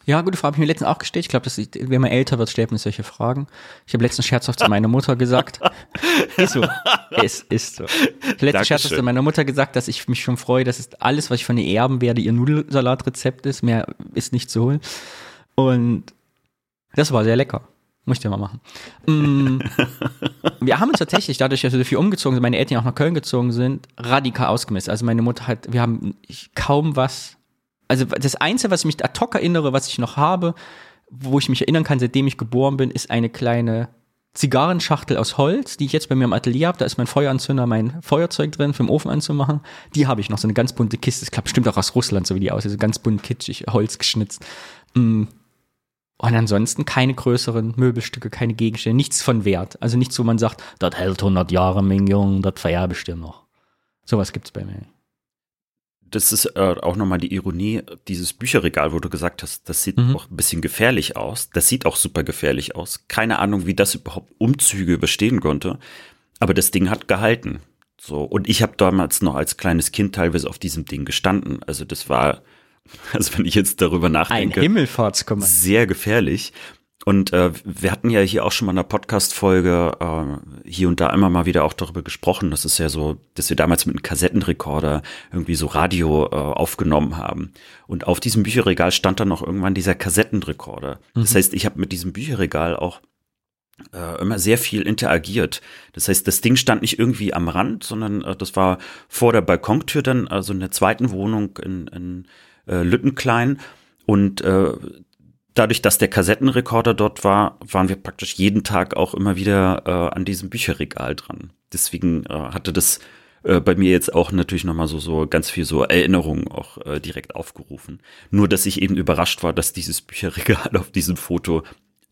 Ja, gute Frage, habe ich mir letztens auch gestellt. Ich glaube, wenn man älter wird, stellt man solche Fragen. Ich habe letztens scherzhaft zu meiner Mutter gesagt. ist so. Es ist so. Ich habe letztens scherzhaft zu meiner Mutter gesagt, dass ich mich schon freue, dass es alles, was ich von ihr erben werde, ihr Nudelsalatrezept ist. Mehr ist nicht zu holen. Und das war sehr lecker. Muss ich dir mal machen. Mm, wir haben uns tatsächlich, dadurch, dass wir so viel umgezogen sind, meine Eltern auch nach Köln gezogen sind, radikal ausgemisst. Also meine Mutter hat, wir haben kaum was also das Einzige, was ich mich ad hoc erinnere, was ich noch habe, wo ich mich erinnern kann, seitdem ich geboren bin, ist eine kleine Zigarrenschachtel aus Holz, die ich jetzt bei mir im Atelier habe. Da ist mein Feueranzünder, mein Feuerzeug drin, für den Ofen anzumachen. Die habe ich noch, so eine ganz bunte Kiste. Das klappt bestimmt auch aus Russland, so wie die aussieht. So ganz bunt kitschig, Holz geschnitzt. Mm. Und ansonsten keine größeren Möbelstücke, keine Gegenstände, nichts von Wert. Also nichts, wo man sagt, das hält 100 Jahre, mein Junge, das vererbe ich dir noch. Sowas gibt's bei mir das ist äh, auch nochmal die Ironie, dieses Bücherregal, wo du gesagt hast, das sieht mhm. auch ein bisschen gefährlich aus. Das sieht auch super gefährlich aus. Keine Ahnung, wie das überhaupt Umzüge überstehen konnte. Aber das Ding hat gehalten. So. Und ich habe damals noch als kleines Kind teilweise auf diesem Ding gestanden. Also das war, also wenn ich jetzt darüber nachdenke, Ein Himmelfahrtskommando. sehr gefährlich. Und äh, wir hatten ja hier auch schon mal in einer Podcast-Folge äh, hier und da immer mal wieder auch darüber gesprochen. Das ist ja so, dass wir damals mit einem Kassettenrekorder irgendwie so Radio äh, aufgenommen haben. Und auf diesem Bücherregal stand dann noch irgendwann dieser Kassettenrekorder. Mhm. Das heißt, ich habe mit diesem Bücherregal auch äh, immer sehr viel interagiert. Das heißt, das Ding stand nicht irgendwie am Rand, sondern äh, das war vor der Balkontür dann, also in der zweiten Wohnung in, in äh, Lüttenklein. Und äh, dadurch, dass der Kassettenrekorder dort war, waren wir praktisch jeden Tag auch immer wieder äh, an diesem Bücherregal dran. Deswegen äh, hatte das äh, bei mir jetzt auch natürlich nochmal so, so ganz viel so Erinnerungen auch äh, direkt aufgerufen. Nur, dass ich eben überrascht war, dass dieses Bücherregal auf diesem Foto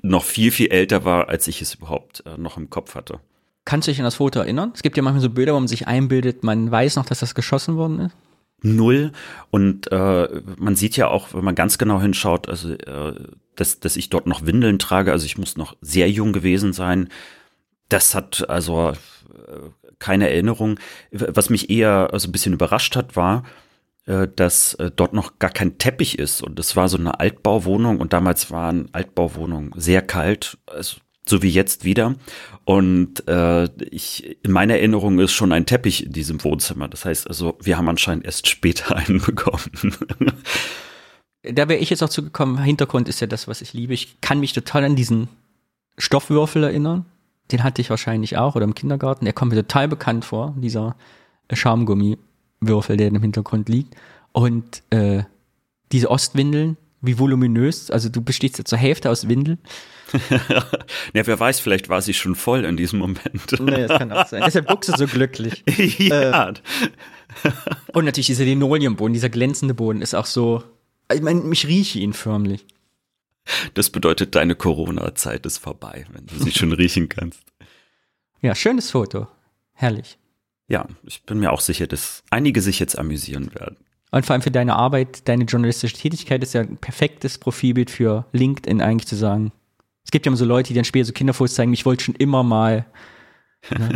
noch viel, viel älter war, als ich es überhaupt äh, noch im Kopf hatte. Kannst du dich an das Foto erinnern? Es gibt ja manchmal so Bilder, wo man sich einbildet, man weiß noch, dass das geschossen worden ist null. Und äh, man sieht ja auch, wenn man ganz genau hinschaut, also äh, dass, dass ich dort noch Windeln trage, also ich muss noch sehr jung gewesen sein. Das hat also äh, keine Erinnerung. Was mich eher also ein bisschen überrascht hat, war, äh, dass äh, dort noch gar kein Teppich ist. Und das war so eine Altbauwohnung und damals waren Altbauwohnungen sehr kalt. Also so wie jetzt wieder. Und äh, ich, in meiner Erinnerung ist schon ein Teppich in diesem Wohnzimmer. Das heißt also, wir haben anscheinend erst später einen bekommen. da wäre ich jetzt auch zugekommen. Hintergrund ist ja das, was ich liebe. Ich kann mich total an diesen Stoffwürfel erinnern. Den hatte ich wahrscheinlich auch oder im Kindergarten. Der kommt mir total bekannt vor, dieser Schaumgummiwürfel, der im Hintergrund liegt. Und äh, diese Ostwindeln, Wie voluminös? Also du bestehst ja zur Hälfte aus Windel. Ja, wer weiß, vielleicht war sie schon voll in diesem Moment. Nee, das kann auch sein. Deshalb guckst du so glücklich. ja. Äh, und natürlich dieser Linoleumboden, dieser glänzende Boden ist auch so. Ich meine, ich rieche ihn förmlich. Das bedeutet, deine Corona-Zeit ist vorbei, wenn du sie schon riechen kannst. Ja, schönes Foto. Herrlich. Ja, ich bin mir auch sicher, dass einige sich jetzt amüsieren werden. Und vor allem für deine Arbeit, deine journalistische Tätigkeit ist ja ein perfektes Profilbild für LinkedIn eigentlich zu sagen. Es gibt ja immer so Leute, die dann später so Kinderfotos zeigen, ich wollte schon immer mal. Ne?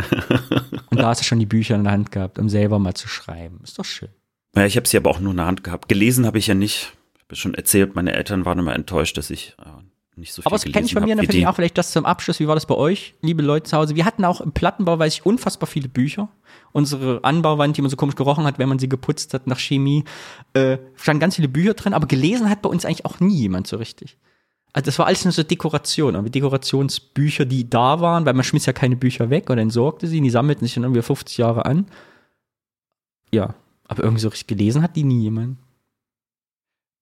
Und da hast du schon die Bücher in der Hand gehabt, um selber mal zu schreiben. Ist doch schön. Ja, ich habe sie aber auch nur in der Hand gehabt. Gelesen habe ich ja nicht. Ich habe schon erzählt, meine Eltern waren immer enttäuscht, dass ich äh, nicht so viel Aber das kenne ich bei mir, dann finde ich auch vielleicht das zum Abschluss. Wie war das bei euch, liebe Leute zu Hause? Wir hatten auch im Plattenbau, weiß ich, unfassbar viele Bücher. Unsere Anbauwand, die immer so komisch gerochen hat, wenn man sie geputzt hat nach Chemie, äh, standen ganz viele Bücher drin, aber gelesen hat bei uns eigentlich auch nie jemand so richtig. Also das war alles nur so Dekoration, aber Dekorationsbücher, die da waren, weil man schmiss ja keine Bücher weg oder entsorgte sie, die sammelten sich dann irgendwie 50 Jahre an. Ja, aber irgendwie so richtig gelesen hat die nie jemand.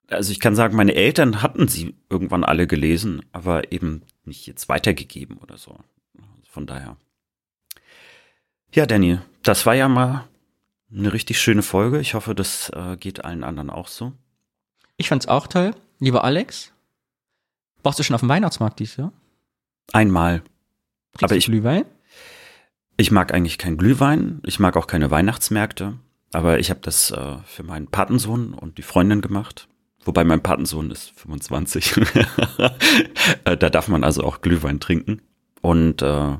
Also ich kann sagen, meine Eltern hatten sie irgendwann alle gelesen, aber eben nicht jetzt weitergegeben oder so. Von daher. Ja, Danny, das war ja mal eine richtig schöne Folge. Ich hoffe, das äh, geht allen anderen auch so. Ich fand's auch toll. Lieber Alex, warst du schon auf dem Weihnachtsmarkt dieses Jahr? Einmal. Kriegst Aber ich- Glühwein? Ich mag eigentlich kein Glühwein, ich mag auch keine Weihnachtsmärkte, aber ich habe das äh, für meinen Patensohn und die Freundin gemacht. Wobei mein Patensohn ist 25. Äh, da darf man also auch Glühwein trinken. Und äh,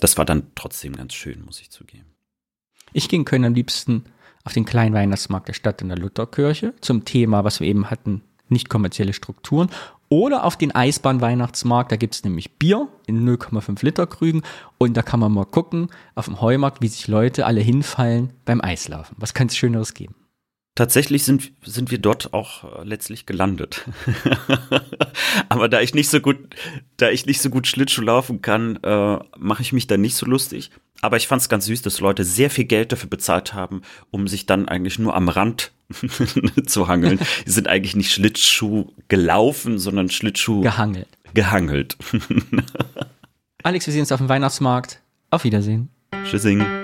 das war dann trotzdem ganz schön, muss ich zugeben. Ich ging Köln am liebsten auf den kleinen Weihnachtsmarkt der Stadt in der Lutherkirche zum Thema, was wir eben hatten, nicht kommerzielle Strukturen. Oder auf den Eisbahn-Weihnachtsmarkt, da gibt's nämlich Bier in 0,5 Liter Krügen und da kann man mal gucken auf dem Heumarkt, wie sich Leute alle hinfallen beim Eislaufen. Was kann es Schöneres geben? Tatsächlich sind, sind wir dort auch äh, letztlich gelandet. Aber da ich nicht so gut, da ich nicht so gut Schlittschuh laufen kann, äh, mache ich mich da nicht so lustig. Aber ich fand es ganz süß, dass Leute sehr viel Geld dafür bezahlt haben, um sich dann eigentlich nur am Rand zu hangeln. Die sind eigentlich nicht Schlittschuh gelaufen, sondern Schlittschuh Gehangelt. gehangelt. Alex, wir sehen uns auf dem Weihnachtsmarkt. Auf Wiedersehen. Tschüssing.